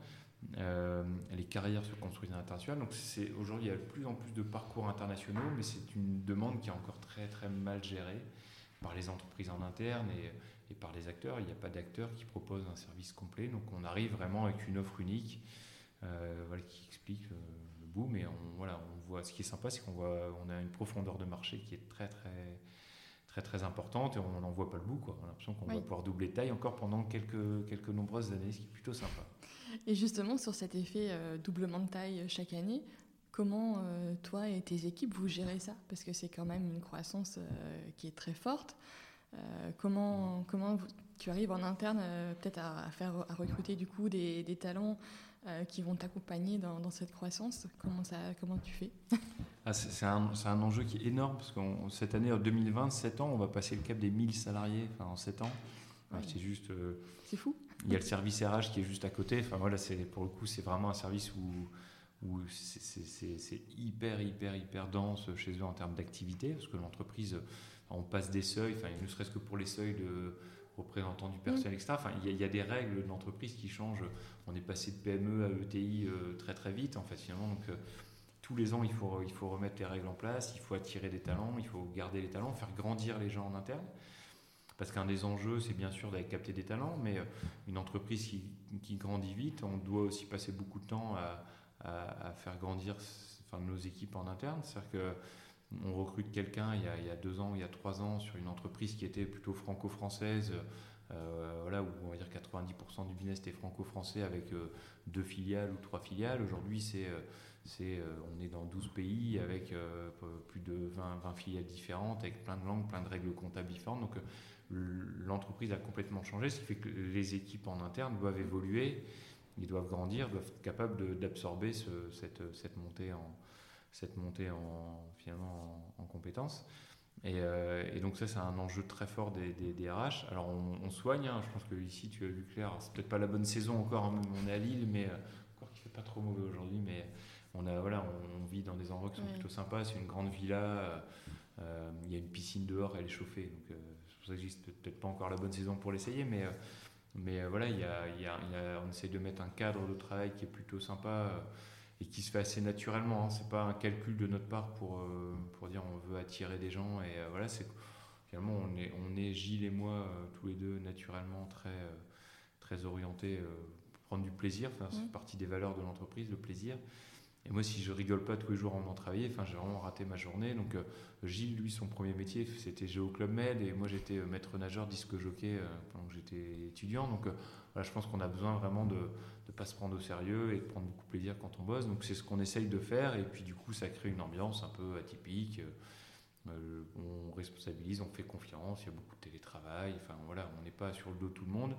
Euh, les carrières se construisent à l'international. Donc aujourd'hui, il y a de plus en plus de parcours internationaux, mais c'est une demande qui est encore très très mal gérée par les entreprises en interne et, par les acteurs. Il n'y a pas d'acteurs qui proposent un service complet. Donc on arrive vraiment avec une offre unique euh, qui explique. Euh, bout, mais on voit, ce qui est sympa, c'est qu'on voit, on a une profondeur de marché qui est très, très, très, très importante et on n'en voit pas le bout. Quoi. On a l'impression qu'on va pouvoir doubler de taille encore pendant quelques, quelques nombreuses années, ce qui est plutôt sympa. Et justement, sur cet effet euh, doublement de taille chaque année, comment euh, toi et tes équipes vous gérez ça? Parce que c'est quand même une croissance qui est très forte. comment comment tu arrives en interne peut-être à, faire à recruter du coup des, des talents euh, qui vont t'accompagner dans, cette croissance comment, ça, comment tu fais? Ah, C'est un, un, enjeu qui est énorme parce que cette année, en 2020, 7 ans, on va passer le cap des 1000 salariés enfin, en 7 ans. C'est juste. Euh, c'est fou. Il y a le service RH qui est juste à côté. Enfin, voilà, pour le coup, c'est vraiment un service où, où c'est hyper, hyper, hyper dense chez eux en termes d'activité parce que l'entreprise, on passe des seuils, enfin, ne serait-ce que pour les seuils de représentants du personnel, etc. Enfin, il y, a des règles de l'entreprise qui changent. On est passé de PME à ETI euh, très très vite, en fait, finalement. Donc, euh, tous les ans, il faut, il faut remettre les règles en place, il faut attirer des talents, il faut garder les talents, faire grandir les gens en interne. Parce qu'un des enjeux, c'est bien sûr d'aller capter des talents, mais euh, une entreprise qui, qui, grandit vite, on doit aussi passer beaucoup de temps à, à, faire grandir enfin, nos équipes en interne. C'est-à-dire que on recrute quelqu'un il, y a deux ans, il y a trois ans, sur une entreprise qui était plutôt franco-française, euh, voilà, où on va dire 90% du business était franco-français avec euh, deux filiales ou trois filiales. Aujourd'hui, c'est, euh, c'est, on est dans 12 pays avec plus de 20, 20, filiales différentes, avec plein de langues, plein de règles comptables différentes. Donc l'entreprise a complètement changé, ce qui fait que les équipes en interne doivent évoluer, ils doivent grandir, doivent être capables d'absorber cette, cette montée en, cette montée en, finalement en, compétences. Euh, et, donc ça, c'est un enjeu très fort des, des, RH. Alors on, soigne, hein. je pense que ici, tu as vu Claire, c'est peut-être pas la bonne saison encore, hein, on est à Lille, mais euh, encore qu'il fait pas trop mauvais aujourd'hui, mais on, a, voilà, on, vit dans des endroits qui sont plutôt sympas, c'est une grande villa, euh, il y a une piscine dehors, elle est chauffée, donc c'est pour ça que peut-être pas encore la bonne saison pour l'essayer, mais, mais voilà, il y a, il y a, on essaie de mettre un cadre de travail qui est plutôt sympa et qui se fait assez naturellement. Hein. C'est pas un calcul de notre part pour, euh, pour dire on veut attirer des gens. Et euh, voilà, c'est finalement on est, on est Gilles et moi euh, tous les deux naturellement très, très orientés pour prendre du plaisir. Enfin, c'est mmh. partie des valeurs de l'entreprise, le plaisir. Et moi, si je rigole pas tous les jours en venant travailler, enfin, j'ai vraiment raté ma journée. Donc, Gilles, lui, son premier métier, c'était Géo Club Med, et moi, j'étais maître nageur, disque jockey pendant que j'étais étudiant. Donc, voilà, je pense qu'on a besoin vraiment de ne pas se prendre au sérieux et de prendre beaucoup de plaisir quand on bosse. Donc c'est ce qu'on essaye de faire et puis du coup ça crée une ambiance un peu atypique. Euh, on responsabilise, on fait confiance, il y a beaucoup de télétravail, enfin voilà, on n'est pas sur le dos de tout le monde.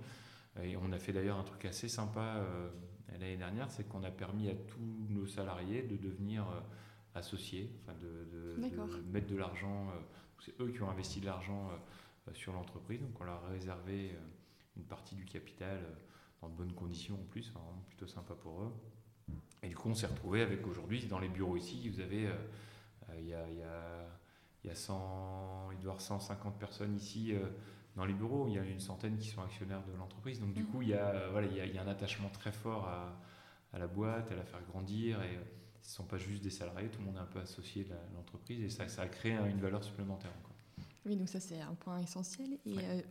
Et on a fait d'ailleurs un truc assez sympa euh, l'année dernière, c'est qu'on a permis à tous nos salariés de devenir euh, associés, enfin de, mettre de l'argent, c'est eux qui ont investi de l'argent sur l'entreprise, donc on leur a réservé une partie du capital de bonnes conditions en plus, vraiment plutôt sympa pour eux. Et du coup, on s'est retrouvé avec aujourd'hui, dans les bureaux ici, vous avez, euh, euh, il y, a, y, a, y a 100, il doit y avoir 150 personnes ici euh, dans les bureaux, il y a une centaine qui sont actionnaires de l'entreprise. Donc du mmh. coup, il y, a, voilà, il, y a, il y a un attachement très fort à, à, la boîte, à la faire grandir. Et ce ne sont pas juste des salariés, tout le monde est un peu associé de l'entreprise et ça, ça a créé une valeur supplémentaire. Oui, donc ça c'est un point essentiel. Et euh,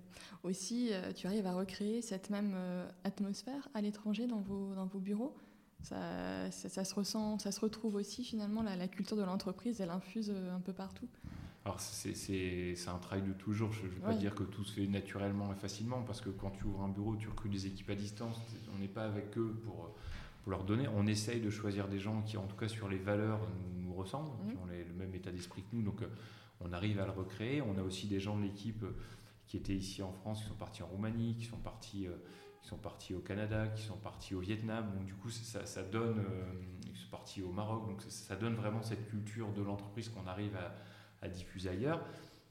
aussi, euh, tu arrives à recréer cette même euh, atmosphère à l'étranger dans vos, dans vos bureaux. Ça, ça, se ressent, ça se retrouve aussi finalement, la, la culture de l'entreprise, elle infuse un peu partout. Alors c'est un travail de toujours, je ne veux pas dire que tout se fait naturellement et facilement, parce que quand tu ouvres un bureau, tu recrutes des équipes à distance, on n'est pas avec eux pour, pour leur donner, on essaye de choisir des gens qui en tout cas sur les valeurs nous, ressemblent, mmh. qui ont le même état d'esprit que nous. Donc on arrive à le recréer. On a aussi des gens de l'équipe euh, qui étaient ici en France, qui sont partis en Roumanie, qui sont partis, euh, qui sont partis au Canada, qui sont partis au Vietnam. Donc du coup, ça, donne, euh, ils sont partis au Maroc. Donc ça, donne vraiment cette culture de l'entreprise qu'on arrive à, diffuser ailleurs.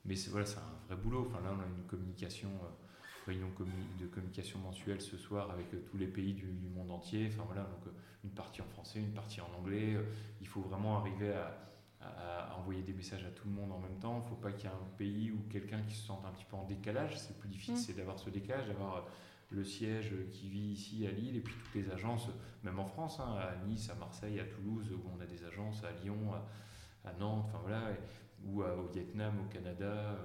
Mais voilà, c'est un vrai boulot. Enfin là, on a une communication, réunion de communication mensuelle ce soir avec tous les pays du, du, monde entier. Enfin voilà, donc une partie en français, une partie en anglais. il faut vraiment arriver à à, envoyer des messages à tout le monde en même temps. Il ne faut pas qu'il y ait un pays ou quelqu'un qui se sente un petit peu en décalage. C'est plus difficile, mm. c'est d'avoir ce décalage, d'avoir euh, le siège qui vit ici à Lille et puis toutes les agences, même en France, hein, à Nice, à Marseille, à Toulouse, où on a des agences, à Lyon, à, Nantes, enfin voilà, ou au Vietnam, au Canada, euh,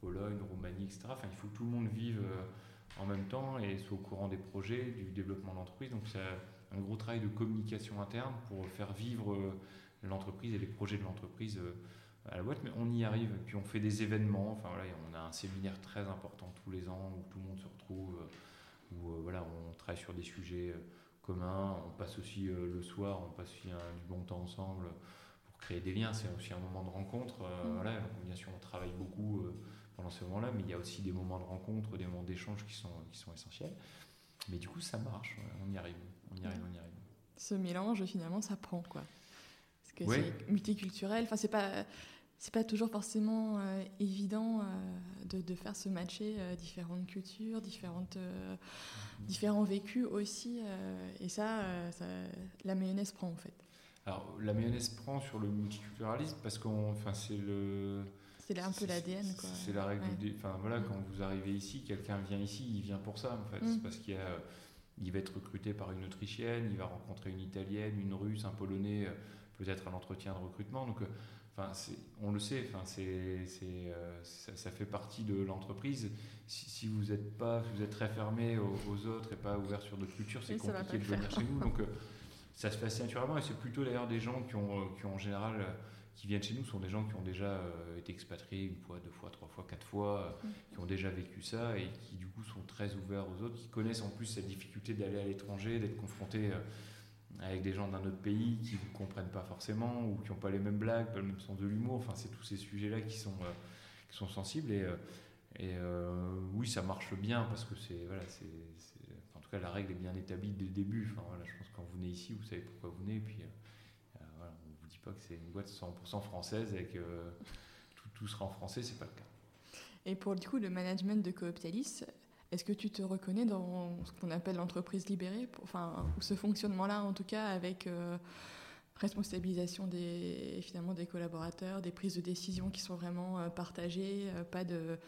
Pologne, Roumanie, etc. Enfin, il faut que tout le monde vive euh, en même temps et soit au courant des projets, du développement de l'entreprise. Donc c'est un gros travail de communication interne pour faire vivre l'entreprise et les projets de l'entreprise à la boîte, mais on y arrive. Puis on fait des événements. Enfin voilà, on a un séminaire très important tous les ans où tout le monde se retrouve, où voilà, on travaille sur des sujets communs. On passe aussi le soir, on passe aussi du bon temps ensemble créer des liens, c'est aussi un moment de rencontre. Euh, mm. voilà, bien sûr, on travaille beaucoup euh, pendant ce moment-là, mais il y a aussi des moments de rencontre, des moments d'échange qui sont, qui sont essentiels. Mais du coup, ça marche, on y arrive, on y arrive, on y arrive. Ce mélange, finalement, ça prend, quoi. C'est multiculturel, enfin, c'est pas c'est pas toujours forcément euh, évident de, de, faire se matcher différentes cultures, différentes, différents vécus aussi. et ça, ça, la mayonnaise prend en fait. Alors, la mayonnaise prend sur le multiculturalisme parce qu'on, enfin, c'est le. C'est un peu l'ADN, quoi. C'est la règle. Enfin, voilà, mm. quand vous arrivez ici, quelqu'un vient ici, il vient pour ça, en fait. C'est mm. parce qu'il il va être recruté par une Autrichienne, il va rencontrer une Italienne, une Russe, un Polonais, euh, peut-être à l'entretien de recrutement. Donc, euh, enfin, on le sait, enfin, c'est, euh, ça, fait partie de l'entreprise. Si, vous êtes pas, vous êtes très fermé aux, autres et pas ouvert sur d'autres cultures, c'est compliqué de venir chez nous. Donc, ça se fait assez naturellement et c'est plutôt d'ailleurs des gens qui ont, euh, qui ont en général euh, qui viennent chez nous sont des gens qui ont déjà euh, été expatriés une fois, deux fois, trois fois, quatre fois, mm. qui ont déjà vécu ça et qui du coup sont très ouverts aux autres, qui connaissent en plus cette difficulté d'aller à l'étranger, d'être confrontés avec des gens d'un autre pays qui ne comprennent pas forcément ou qui n'ont pas les mêmes blagues, pas le même sens de l'humour. Enfin, c'est tous ces sujets-là qui sont, qui sont sensibles et, et oui, ça marche bien parce que c'est voilà, c'est la règle est bien établie dès le début. Enfin, je pense que quand vous venez ici, vous savez pourquoi vous venez. Puis, euh, euh, on ne vous dit pas que c'est une boîte 100% française et que tout, tout, sera en français, c'est pas le cas. Et pour du coup, le management de Cooptalis, est-ce que tu te reconnais dans ce qu'on appelle l'entreprise libérée, enfin, ce fonctionnement-là en tout cas, avec euh, responsabilisation des, finalement, des collaborateurs, des prises de décision qui sont vraiment partagées, pas de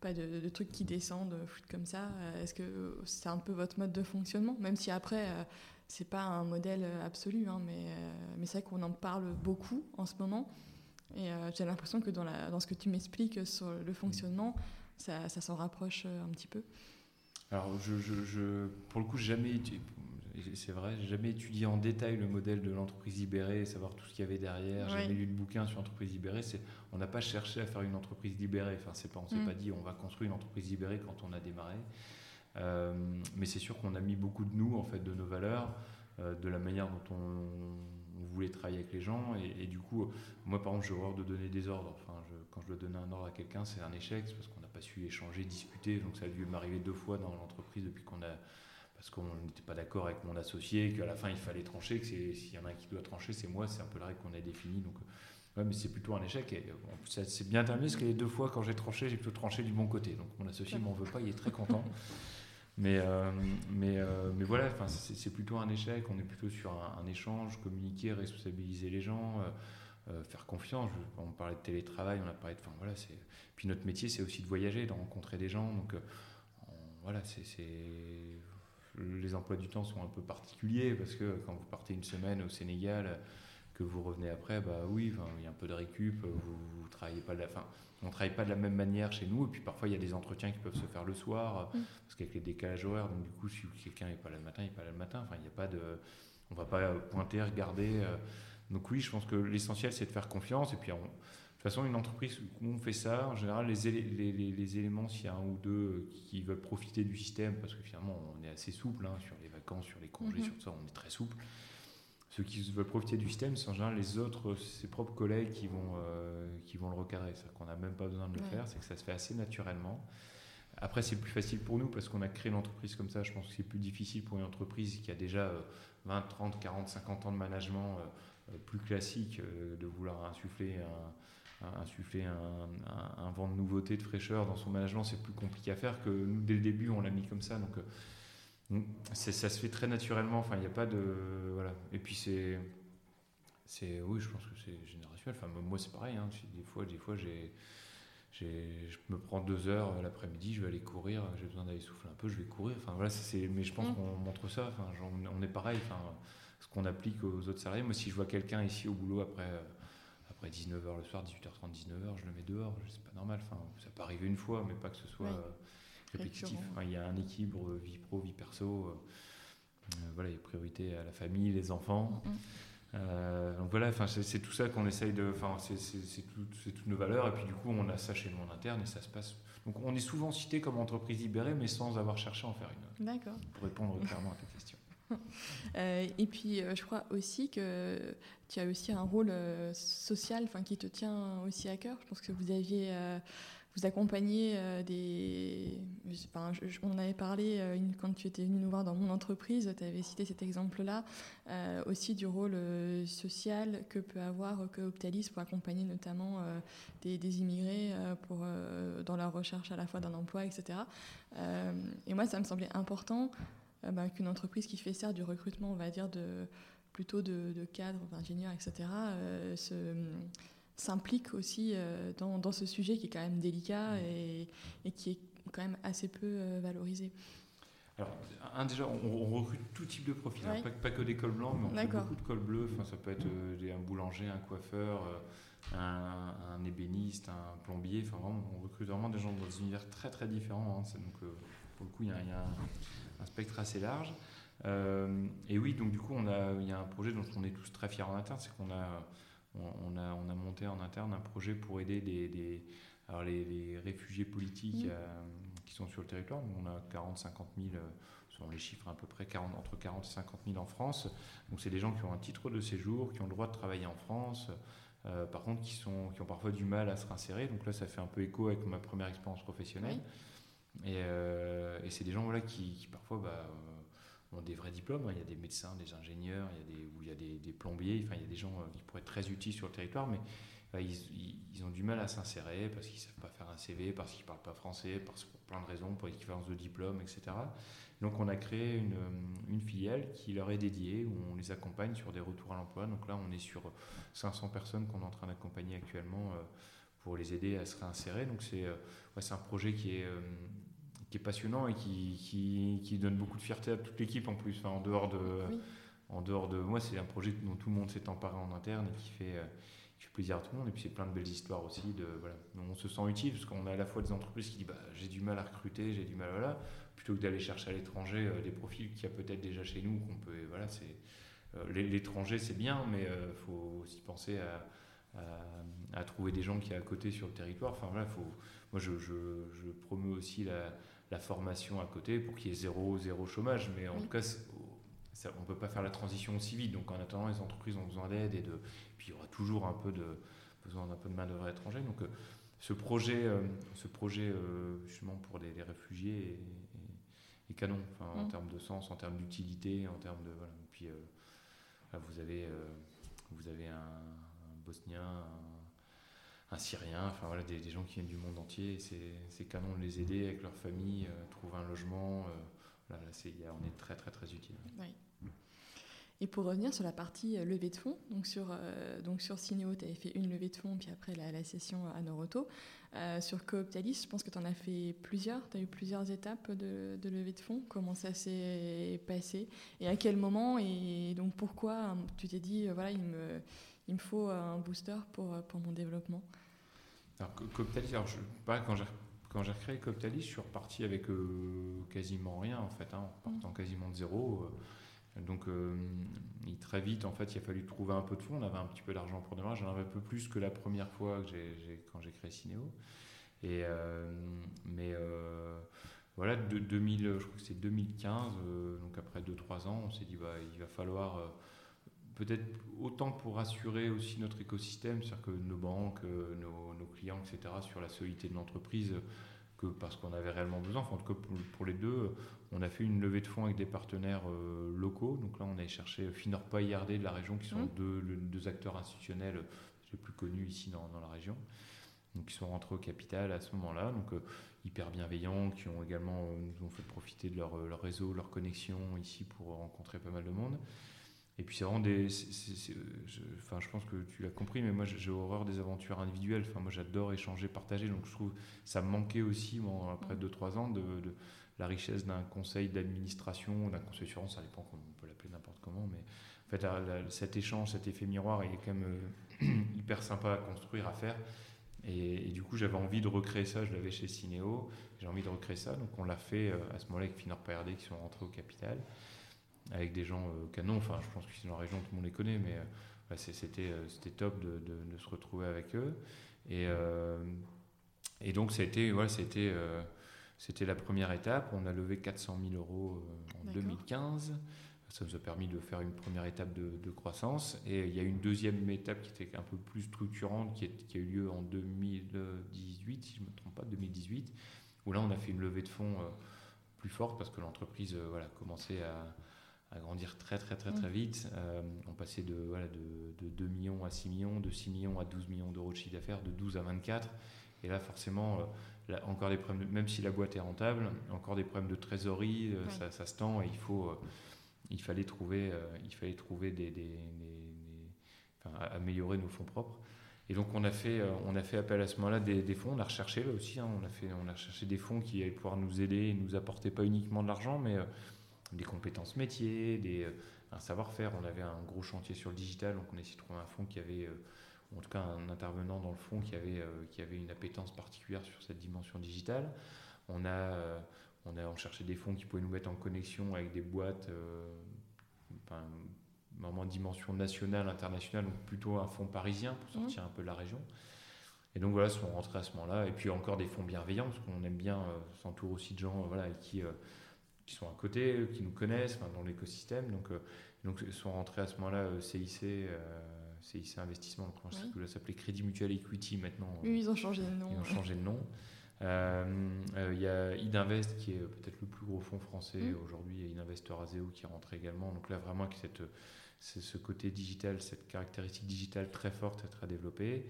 pas de, trucs qui descendent euh, comme ça? Euh, est-ce que c'est un peu votre mode de fonctionnement? Même si après, euh, c'est pas un modèle absolu, hein, mais, mais c'est vrai qu'on en parle beaucoup en ce moment. Et j'ai l'impression que dans, la, dans ce que tu m'expliques sur le fonctionnement, ça, ça s'en rapproche un petit peu. Alors, je, je, pour le coup, jamais, c'est vrai, j'ai jamais étudié en détail le modèle de l'entreprise libérée, savoir tout ce qu'il y avait derrière. J'ai jamais lu de bouquin sur l'entreprise libérée. On n'a pas cherché à faire une entreprise libérée. Enfin, c'est pas, on s'est mm. pas dit on va construire une entreprise libérée quand on a démarré. Euh, mais c'est sûr qu'on a mis beaucoup de nous, en fait, de nos valeurs, euh, de la manière dont on, voulait travailler avec les gens. Et, du coup, moi, par exemple, j'ai horreur de donner des ordres. Enfin, quand je dois donner un ordre à quelqu'un, c'est un échec parce n'a pas su échanger, discuter. Donc, ça a dû m'arriver deux fois dans l'entreprise depuis qu'on a parce qu'on n'était pas d'accord avec mon associé, qu'à la fin il fallait trancher, que s'il y en a un qui doit trancher, c'est moi, c'est un peu la règle qu'on a définie. Donc, ouais, mais c'est plutôt un échec. Et c'est bien terminé parce que les deux fois quand j'ai tranché, j'ai plutôt tranché du bon côté. Donc mon associé m'en veut pas, il est très content. mais, euh, mais, euh, mais voilà, c'est plutôt un échec. On est plutôt sur un, échange, communiquer, responsabiliser les gens. Euh, faire confiance. On parlait de télétravail, on a parlé de. Enfin, voilà, Puis notre métier, c'est aussi de voyager, de rencontrer des gens. Donc voilà, c'est les emplois du temps sont un peu particuliers parce que quand vous partez une semaine au Sénégal, que vous revenez après, bah oui, il y a un peu de récup, vous, travaillez pas de la, fin, on travaille pas de la même manière chez nous, et puis parfois il y a des entretiens qui peuvent se faire le soir, mm. parce qu'avec les décalages horaires, donc du coup si quelqu'un n'est pas là le matin, il n'est pas là le matin, enfin il n'y a pas de, on va pas pointer, regarder, euh. Donc oui, je pense que l'essentiel c'est de faire confiance, et puis on, de toute façon, une entreprise où on fait ça, en général, les, les, éléments, s'il y a un ou deux qui veulent profiter du système, parce que finalement, on est assez souple hein, sur les vacances, sur les congés, mhm. sur tout ça, on est très souple. Ceux qui veulent profiter du système, c'est en général les autres, ses propres collègues qui vont, euh, qui vont le recadrer. C'est-à-dire qu'on n'a même pas besoin de le faire, c'est que ça se fait assez naturellement. Après, c'est plus facile pour nous parce qu'on a créé l'entreprise comme ça. Je pense que c'est plus difficile pour une entreprise qui a déjà 20, 30, 40, 50 ans de management euh, plus classique euh, de vouloir insuffler un insuffler un, un, vent de nouveauté, de fraîcheur dans son management, c'est plus compliqué à faire que nous, dès le début, on l'a mis comme ça. Donc, euh, ça se fait très naturellement. Enfin, il n'y a pas de. Voilà. Et puis, c'est. c'est oui, je pense que c'est générationnel. Enfin, moi, c'est pareil. Hein. Des fois, des fois j'ai. Je me prends deux heures l'après-midi, je vais aller courir, j'ai besoin d'aller souffler un peu, je vais courir. Enfin, voilà, c'est, mais je pense mmh. qu'on montre ça. Enfin, on est pareil. Enfin, ce qu'on applique aux autres salariés. Moi, si je vois quelqu'un ici au boulot après après 19h le soir, 18h30, 19h, je le mets dehors. C'est pas normal. Enfin, ça peut arriver une fois, mais pas que ce soit euh, répétitif. il y a un équilibre vie pro, vie perso. voilà, il y a priorité à la famille, les enfants. Mm. Euh, donc voilà, c'est tout ça qu'on essaye de. Enfin, c'est toutes nos valeurs. Et puis du coup, on a ça chez nous en interne et ça se passe. Donc on est souvent cité comme entreprise libérée, mais sans avoir cherché à en faire une. D'accord. Pour répondre clairement à ta question. Euh, et puis, euh, je crois aussi que tu as aussi un rôle social qui te tient aussi à cœur. Je pense que vous aviez vous accompagnez euh, des. Enfin, on avait parlé euh, quand tu étais venu nous voir dans mon entreprise, tu avais cité cet exemple-là, euh, aussi du rôle social que peut avoir que Optalis pour accompagner notamment des, immigrés pour, dans leur recherche à la fois d'un emploi, etc. et moi, ça me semblait important bah, qu'une entreprise qui fait certes du recrutement, on va dire, de, plutôt de, de cadres, d'ingénieurs, etc., se s'implique aussi euh, dans, dans, ce sujet qui est quand même délicat mmh. et, et qui est quand même assez peu euh, valorisé. Alors, un, déjà, on, recrute tout type de profil, hein. pas, que des cols blancs, mais on fait beaucoup de cols bleus. Enfin, ça peut être euh, un boulanger, un coiffeur, un, un, ébéniste, un plombier. Enfin, vraiment, on recrute vraiment des gens dans des univers très très différents. Hein. Donc, pour le coup, il y a, un, un, spectre assez large. et oui, donc du coup, on a, il y a un projet dont on est tous très fiers en interne, c'est qu'on a on, a, on a monté en interne un projet pour aider des, alors les, réfugiés politiques mmh. euh, qui sont sur le territoire. on a 40-50 000, euh, selon les chiffres à peu près 40, entre 40 et 50 000 en France. Donc c'est des gens qui ont un titre de séjour, qui ont le droit de travailler en France, euh, par contre qui, sont, qui ont parfois du mal à se réinsérer. Donc là, ça fait un peu écho avec ma première expérience professionnelle. Et, c'est des gens voilà, qui, parfois... Bah, ont des vrais diplômes. Il y a des médecins, des ingénieurs, il y a des, il y a des, plombiers, enfin, il y a des gens euh, qui pourraient être très utiles sur le territoire, mais bah, ils, ont du mal à s'insérer parce qu'ils ne savent pas faire un CV, parce qu'ils ne parlent pas français, parce, pour plein de raisons, pour l'équivalence de diplôme, etc. Donc on a créé une, filiale qui leur est dédiée, où on les accompagne sur des retours à l'emploi. Donc là, on est sur 500 personnes qu'on est en train d'accompagner actuellement euh, pour les aider à se réinsérer. Donc c'est euh, c'est un projet qui est qui est passionnant et qui, qui, qui, donne beaucoup de fierté à toute l'équipe en plus. en, dehors de, en dehors de moi, c'est un projet dont tout le monde s'est emparé en interne et qui fait, euh, qui fait plaisir à tout le monde. Et puis c'est plein de belles histoires aussi. De, voilà. On se sent utile parce qu'on a à la fois des entreprises qui disent bah, j'ai du mal à recruter, j'ai du mal à voilà, plutôt que d'aller chercher à l'étranger euh, des profils qu'il y a peut-être déjà chez nous. qu'on peut, voilà, c'est, euh, l'étranger c'est bien, mais il faut aussi penser à, à, trouver des gens qui est à côté sur le territoire. Enfin voilà, faut, moi je, je, je promeux aussi la la formation à côté pour qu'il y ait zéro, zéro chômage. Mais en tout cas, on ne peut pas faire la transition aussi vite. Donc en attendant, les entreprises ont besoin d'aide et de. puis il y aura toujours un peu de besoin d'un peu de main d'œuvre étrangère. Donc euh, ce projet, euh, ce projet euh, justement pour les, réfugiés est, canon. Enfin, En mmh. termes de sens, en termes d'utilité, en termes de voilà. puis vous avez vous avez un, un Bosnien, un, un Syrien, enfin voilà, des, gens qui viennent du monde entier. C'est canon de les aider avec leur famille, euh, trouver un logement. Euh, on est très très très utile. Et pour revenir sur la partie euh, levée de fonds, donc sur, donc sur Cinéo, tu avais fait une levée de fonds, puis après la, la session à Noroto. sur Cooptalis, je pense que tu en as fait plusieurs, tu as eu plusieurs étapes de, de levée de fonds. Comment ça s'est passé Et à quel moment Et donc pourquoi tu t'es dit, voilà, il me, il me faut un booster pour, pour mon développement? Alors, Coptalis, alors je, quand j'ai quand j'ai recréé Coptalis, je suis reparti avec euh, quasiment rien en fait, hein, en partant quasiment de zéro. Euh. donc euh, très vite, en fait, il a fallu trouver un peu de fonds. On avait un petit peu d'argent pour démarrer. J'en avais un peu plus que la première fois que quand j'ai créé Cinéo. Et, mais voilà, de 2000, je crois que c'est 2015, donc après 2-3 ans, on s'est dit bah, il va falloir peut-être autant pour assurer aussi notre écosystème, c'est-à-dire que nos banques, euh, nos, clients, etc., sur la solidité de l'entreprise, que parce qu'on avait réellement besoin. Enfin, en tout cas, pour, les deux, on a fait une levée de fonds avec des partenaires euh, locaux. Donc là, on a cherché Finorpa et IRD de la région, qui sont mmh. deux, deux, acteurs institutionnels les plus connus ici dans, la région. Donc, ils sont rentrés au capital à ce moment-là. Donc, euh, hyper bienveillants, qui ont également nous ont fait profiter de leur, leur réseau, leur connexion ici pour rencontrer pas mal de monde. Et puis c'est vraiment des. je, enfin, je pense que tu l'as compris, mais moi j'ai horreur des aventures individuelles. Enfin, moi j'adore échanger, partager. Donc je trouve ça me manquait aussi, bon, après 2-3 ans, de, la richesse d'un conseil d'administration, d'un conseil d'assurance, ça dépend, on peut l'appeler n'importe comment. Mais en fait, cet échange, cet effet miroir, il est quand même euh, hyper sympa à construire, à faire. et, du coup, j'avais envie de recréer ça. Je l'avais chez Cinéo. J'ai envie de recréer ça. Donc, on l'a fait à ce moment-là avec Finor PRD qui sont rentrés au capital, avec des gens canons. Enfin, je pense que c'est dans la région, tout le monde les connaît, mais c'était top de, de, se retrouver avec eux. Et, et donc, c'était voilà, c'était c'était la première étape. On a levé 400 000 euros en 2015. Ça nous a permis de faire une première étape de, croissance. Et il y a une deuxième étape qui était un peu plus structurante, qui, a eu lieu en 2018, si je ne me trompe pas, 2018, où là on a fait une levée de fonds euh, plus forte parce que l'entreprise euh, voilà, commençait à, grandir très très très très mmh. vite. Euh, on passait de, voilà, de, 2 millions à 6 millions, de 6 millions à 12 millions d'euros de chiffre d'affaires, de 12 à 24. Et là forcément, encore des problèmes, même si la boîte est rentable, encore des problèmes de trésorerie, ça, ça, se tend et il faut il fallait trouver, euh, il fallait trouver des, enfin, améliorer nos fonds propres. Et donc on a fait, euh, on a fait appel à ce moment-là des, fonds. On a recherché là aussi, hein, on a fait, on a cherché des fonds qui allaient pouvoir nous aider, nous apporter pas uniquement de l'argent, mais euh, des compétences métiers, des, un savoir-faire. On avait un gros chantier sur le digital, donc on a essayé de trouver un fonds qui avait, en tout cas un intervenant dans le fonds qui avait, qui avait une appétence particulière sur cette dimension digitale. On a on a cherché des fonds qui pouvaient nous mettre en connexion avec des boîtes, euh, enfin, vraiment dimension nationale, internationale, donc plutôt un fonds parisien pour mmh. sortir un peu de la région. Et donc voilà, sont rentrés à ce moment-là. Et puis encore des fonds bienveillants, parce qu'on aime bien euh, s'entourer aussi de gens voilà, qui, euh, qui sont à côté, qui nous connaissent dans l'écosystème. Donc, donc sont rentrés à ce moment-là CIC, CIC Investissement, donc, je sais que ça s'appelait Crédit Mutuel Equity maintenant. Oui, ils ont changé de nom. Ils ont changé de nom. Euh, euh, il y a Idinvest qui est peut-être le plus gros fonds français mm. aujourd'hui et Idinvestor Azeo qui rentre également. Donc là, vraiment, avec cette, ce côté digital, cette caractéristique digitale très forte, très développée.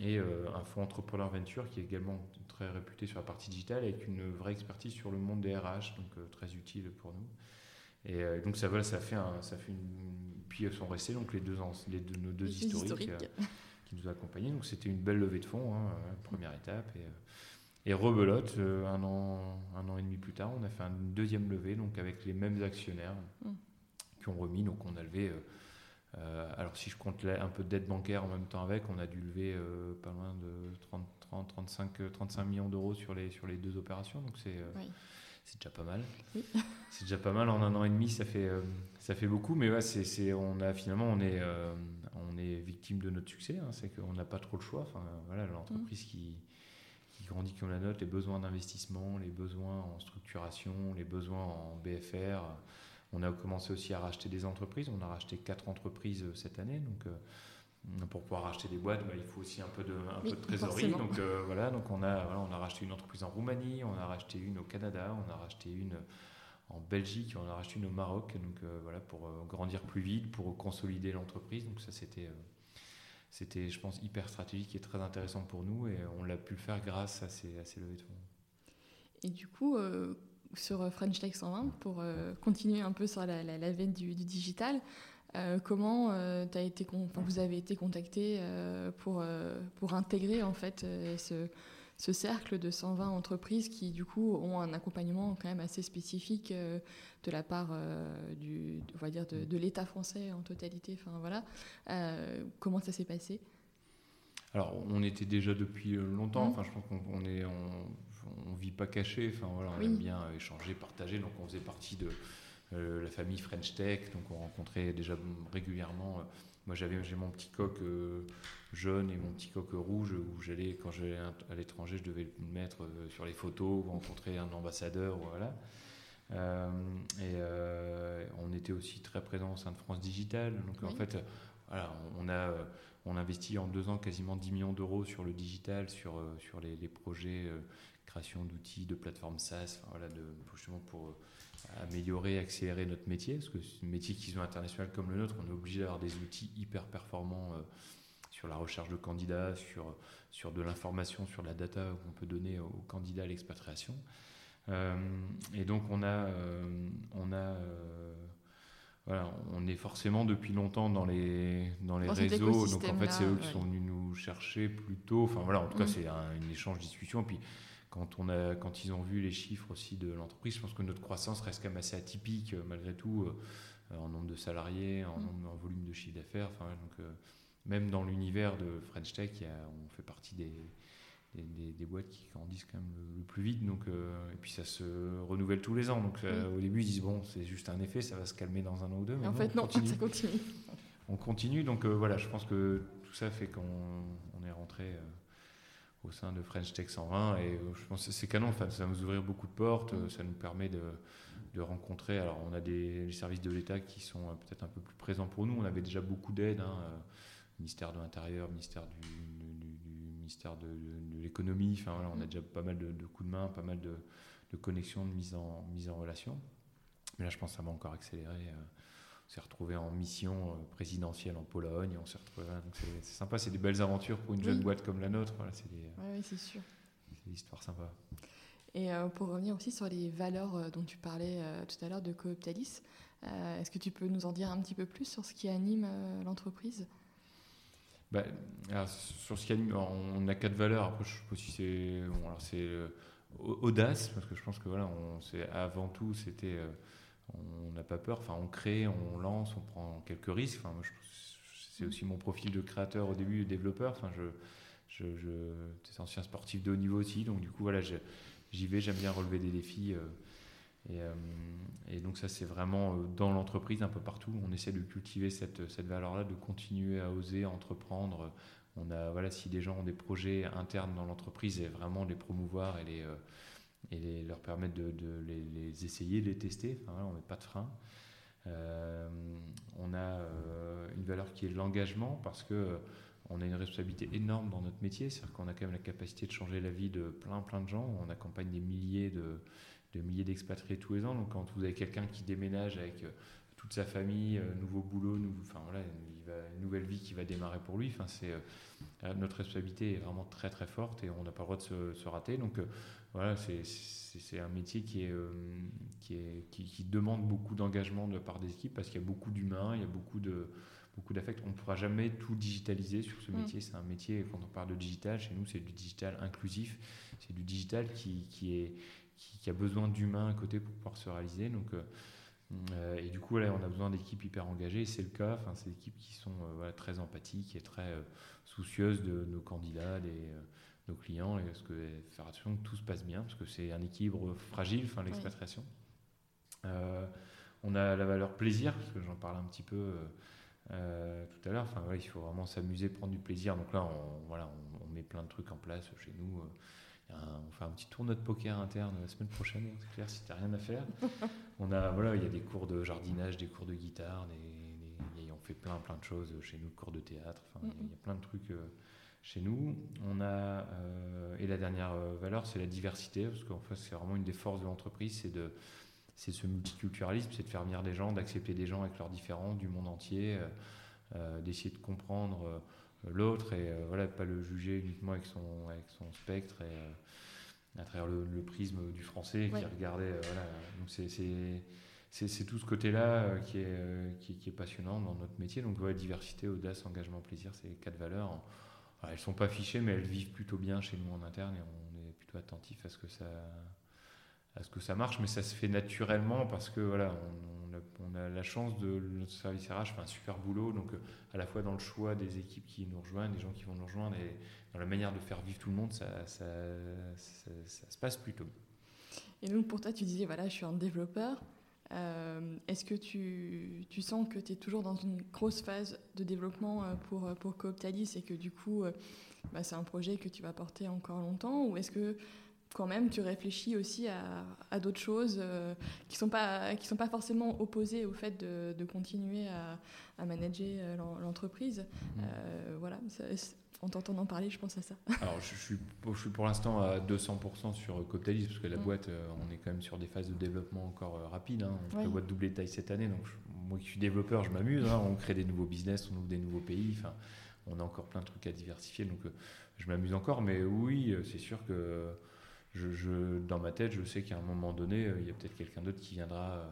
Et euh, un fonds entrepreneur venture qui est également très réputé sur la partie digitale avec une vraie expertise sur le monde des RH, donc très utile pour nous. Et donc ça, ça fait un, ça fait une. Puis sont restés donc les deux, les deux nos deux historiques, qui nous ont accompagnés. Donc c'était une belle levée de fonds, hein, première étape. Et, et rebelote, euh, un, an, un an et demi plus tard, on a fait une deuxième levée, donc avec les mêmes actionnaires mm. qui ont remis. Donc on a levé, euh, euh, alors si je compte un peu de dette bancaire en même temps avec, on a dû lever pas loin de 30, 30 35, 35 millions d'euros sur les, sur les deux opérations. Donc c'est c'est déjà pas mal. C'est déjà pas mal en un an et demi, ça fait, ça fait beaucoup. Mais ouais, c'est, on a finalement, on est, on est victime de notre succès. Hein. c'est qu'on n'a pas trop le choix. Enfin, voilà, l'entreprise mm. qui, qui grandit comme la note, les besoins d'investissement, les besoins en structuration, les besoins en BFR. On a commencé aussi à racheter des entreprises. On a racheté quatre entreprises euh, cette année. Donc, euh, pour pouvoir racheter des boîtes, bah, il faut aussi un peu de, un peu de trésorerie. Donc, euh, voilà, donc on, a, on a racheté une entreprise en Roumanie, on a racheté une au Canada, on a racheté une en Belgique, on a racheté une au Maroc. Donc voilà, pour grandir plus vite, pour consolider l'entreprise. Donc ça, c'était c'était, je pense, hyper stratégique et très intéressant pour nous. Et on l'a pu le faire grâce à ces, à ces levées de fonds. Et du coup, euh, sur French Tech 120, pour euh, continuer un peu sur la, la, veine du, digital, euh, comment as été vous avez été contacté pour, pour intégrer en fait ce, ce cercle de 120 entreprises qui, du coup, ont un accompagnement quand même assez spécifique euh, de la part euh, du, on va dire de, l'État français en totalité. Enfin, voilà. Euh, comment ça s'est passé? Alors, on était déjà depuis longtemps. Mmh. Enfin, je pense qu'on est, on, vit pas caché. Enfin, voilà, on aime bien échanger, partager. Donc, on faisait partie de la famille French Tech. Donc, on rencontrait déjà régulièrement. moi, j'avais, j'ai mon petit coq jaune et mon petit coq rouge où j'allais quand j'allais à l'étranger je devais le mettre euh, sur les photos rencontrer un ambassadeur voilà euh, et euh, on était aussi très présent au sein de France Digital donc en fait voilà, on a on investit en deux ans quasiment 10 millions d'euros sur le digital sur sur les, projets création d'outils de plateformes SaaS voilà de justement pour améliorer, accélérer notre métier, parce que c'est un métier qui est international comme le nôtre, on est obligé d'avoir des outils hyper performants sur la recherche de candidats, sur, sur de l'information, sur la data qu'on peut donner aux candidats à l'expatriation. Euh, et donc on a, euh, on a euh, voilà, on est forcément depuis longtemps dans les, dans les réseaux. Donc en fait, c'est eux qui sont venus nous chercher plus tôt. Enfin voilà, en tout cas, mm. c'est un, échange discussion. Puis quand, on a, quand ils ont vu les chiffres aussi de l'entreprise, je pense que notre croissance reste quand même assez atypique malgré tout, en nombre de salariés, en, mm. nombre, en volume de chiffre d'affaires. Enfin, donc même dans l'univers de French Tech, on fait partie des, des, boîtes qui grandissent quand même le, plus vite. Donc, et puis ça se renouvelle tous les ans. Donc au début, ils disent bon, c'est juste un effet, ça va se calmer dans un an ou deux. Mais en fait, non, ça continue. On continue. Donc voilà, je pense que tout ça fait qu'on est rentré au sein de French Tech 120. Et je pense que c'est canon, enfin, ça va nous ouvrir beaucoup de portes, mm. ça nous permet de, de rencontrer. Alors, on a des services de l'État qui sont euh, peut-être un peu plus présents pour nous. On avait déjà beaucoup d'aide, hein, euh, ministère de l'Intérieur, ministère du, ministère de, l'économie. Enfin, voilà, on a mm. déjà pas mal de, coups de main, pas mal de, connexions, de mise en, mise en relation. Mais là, je pense que ça va encore accélérer. Euh, on s'est retrouvé en mission présidentielle en Pologne. On s'est retrouvé. C'est sympa, c'est des belles aventures pour une jeune boîte comme la nôtre. Voilà, c'est des, oui, c'est sûr. C'est des histoires sympas. Et euh, pour revenir aussi sur les valeurs euh, dont tu parlais euh, tout à l'heure de Cooptalis, est-ce que tu peux nous en dire un petit peu plus sur ce qui anime l'entreprise? Bah, sur ce qui anime, on a quatre valeurs. Après, je sais pas si c'est bon, c'est audace parce que je pense que voilà, on, avant tout c'était on n'a pas peur. Enfin, on crée, on lance, on prend quelques risques. Enfin, c'est aussi mon profil de créateur au début, de développeur. Enfin, je, je, je ancien sportif de haut niveau aussi, donc du coup voilà, j'y vais, j'aime bien relever des défis. Euh, et, euh, et, donc ça, c'est vraiment euh, dans l'entreprise, un peu partout. On essaie de cultiver cette, cette valeur-là, de continuer à oser, entreprendre. On a, voilà, si des gens ont des projets internes dans l'entreprise, et vraiment les promouvoir et, les, et les, leur permettre de, de les, essayer, de les tester. Enfin, on met pas de frein. on a une valeur qui est l'engagement parce que on a une responsabilité énorme dans notre métier, c'est-à-dire qu'on a quand même la capacité de changer la vie de plein plein de gens. On accompagne des milliers de, milliers d'expatriés tous les ans. Donc quand vous avez quelqu'un qui déménage avec euh, toute sa famille, euh, nouveau boulot, voilà, une nouvelle vie qui va démarrer pour lui. Enfin c'est euh, notre responsabilité est vraiment très très forte et on n'a pas le droit de se, rater. Donc voilà, c'est un métier qui, est, qui, est, qui demande beaucoup d'engagement de la part des équipes parce qu'il y a beaucoup d'humains, il y a beaucoup de beaucoup d'affect. On ne pourra jamais tout digitaliser sur ce mm. métier. C'est un métier, quand on parle de digital, chez nous, c'est du digital inclusif. C'est du digital qui, qui, est, qui, a besoin d'humains à côté pour pouvoir se réaliser. Donc, euh, euh, et du coup, là, on a besoin d'équipes hyper engagées. C'est le cas. Enfin, c'est des équipes qui sont euh, très empathiques et très soucieuses de nos candidats, des, nos clients, et que faire attention que tout se passe bien, parce que c'est un équilibre fragile, enfin, l'expatriation. on a la valeur plaisir, parce que j'en parle un petit peu. Euh, tout à l'heure. Enfin, il faut vraiment s'amuser, prendre du plaisir. Donc là, on, voilà, on, met plein de trucs en place chez nous. Euh, on fait un petit tournoi de poker interne la semaine prochaine, c'est clair, si tu n'as rien à faire. on a, voilà, il y a des cours de jardinage, des cours de guitare, des, on fait plein, plein de choses chez nous, cours de théâtre. Enfin, il y a plein de trucs euh, chez nous. On a, et la dernière valeur, c'est la diversité, parce qu'en fait, c'est vraiment une des forces de l'entreprise, c'est de c'est ce multiculturalisme, c'est de faire venir des gens, d'accepter des gens avec leurs différents du monde entier, euh, euh, d'essayer de comprendre euh, l'autre et voilà, pas le juger uniquement avec son, avec son spectre et à travers le, prisme du français qui regardait. voilà. Donc c'est tout ce côté-là qui, est, qui, est passionnant dans notre métier. Donc ouais, diversité, audace, engagement, plaisir, c'est les quatre valeurs. Elles ne sont pas affichées, mais elles vivent plutôt bien chez nous en interne et on est plutôt attentif à ce que ça à ce que ça marche, mais ça se fait naturellement parce que voilà, on, a, la chance de notre service RH fait un super boulot, donc euh, à la fois dans le choix des équipes qui nous rejoignent, des gens qui vont nous rejoindre, et dans la manière de faire vivre tout le monde, ça, ça, se passe plutôt. Et donc pour toi, tu disais, voilà, je suis un développeur. Euh, est-ce que tu, tu, sens que tu es toujours dans une grosse phase de développement euh, pour, pour Cooptalis et que du coup, bah, c'est un projet que tu vas porter encore longtemps Ou est-ce que quand même, tu réfléchis aussi à, d'autres choses euh, qui ne sont, pas, qui sont pas forcément opposées au fait de, de continuer à, manager euh, l'entreprise? Mmh. Euh, voilà, en t'entendant parler, je pense à ça. Alors, je, suis, je suis pour l'instant à 200% sur Coptalis, parce que la mmh. boîte, on est quand même sur des phases de développement encore rapides. Hein. On prévoit de doubler de taille cette année. Donc, moi qui suis développeur, je m'amuse. Hein. On crée des nouveaux business, on ouvre des nouveaux pays. Enfin, on a encore plein de trucs à diversifier. Donc, je m'amuse encore. Mais oui, c'est sûr que je, dans ma tête, je sais qu'à un moment donné, euh, il y a peut-être quelqu'un d'autre qui viendra,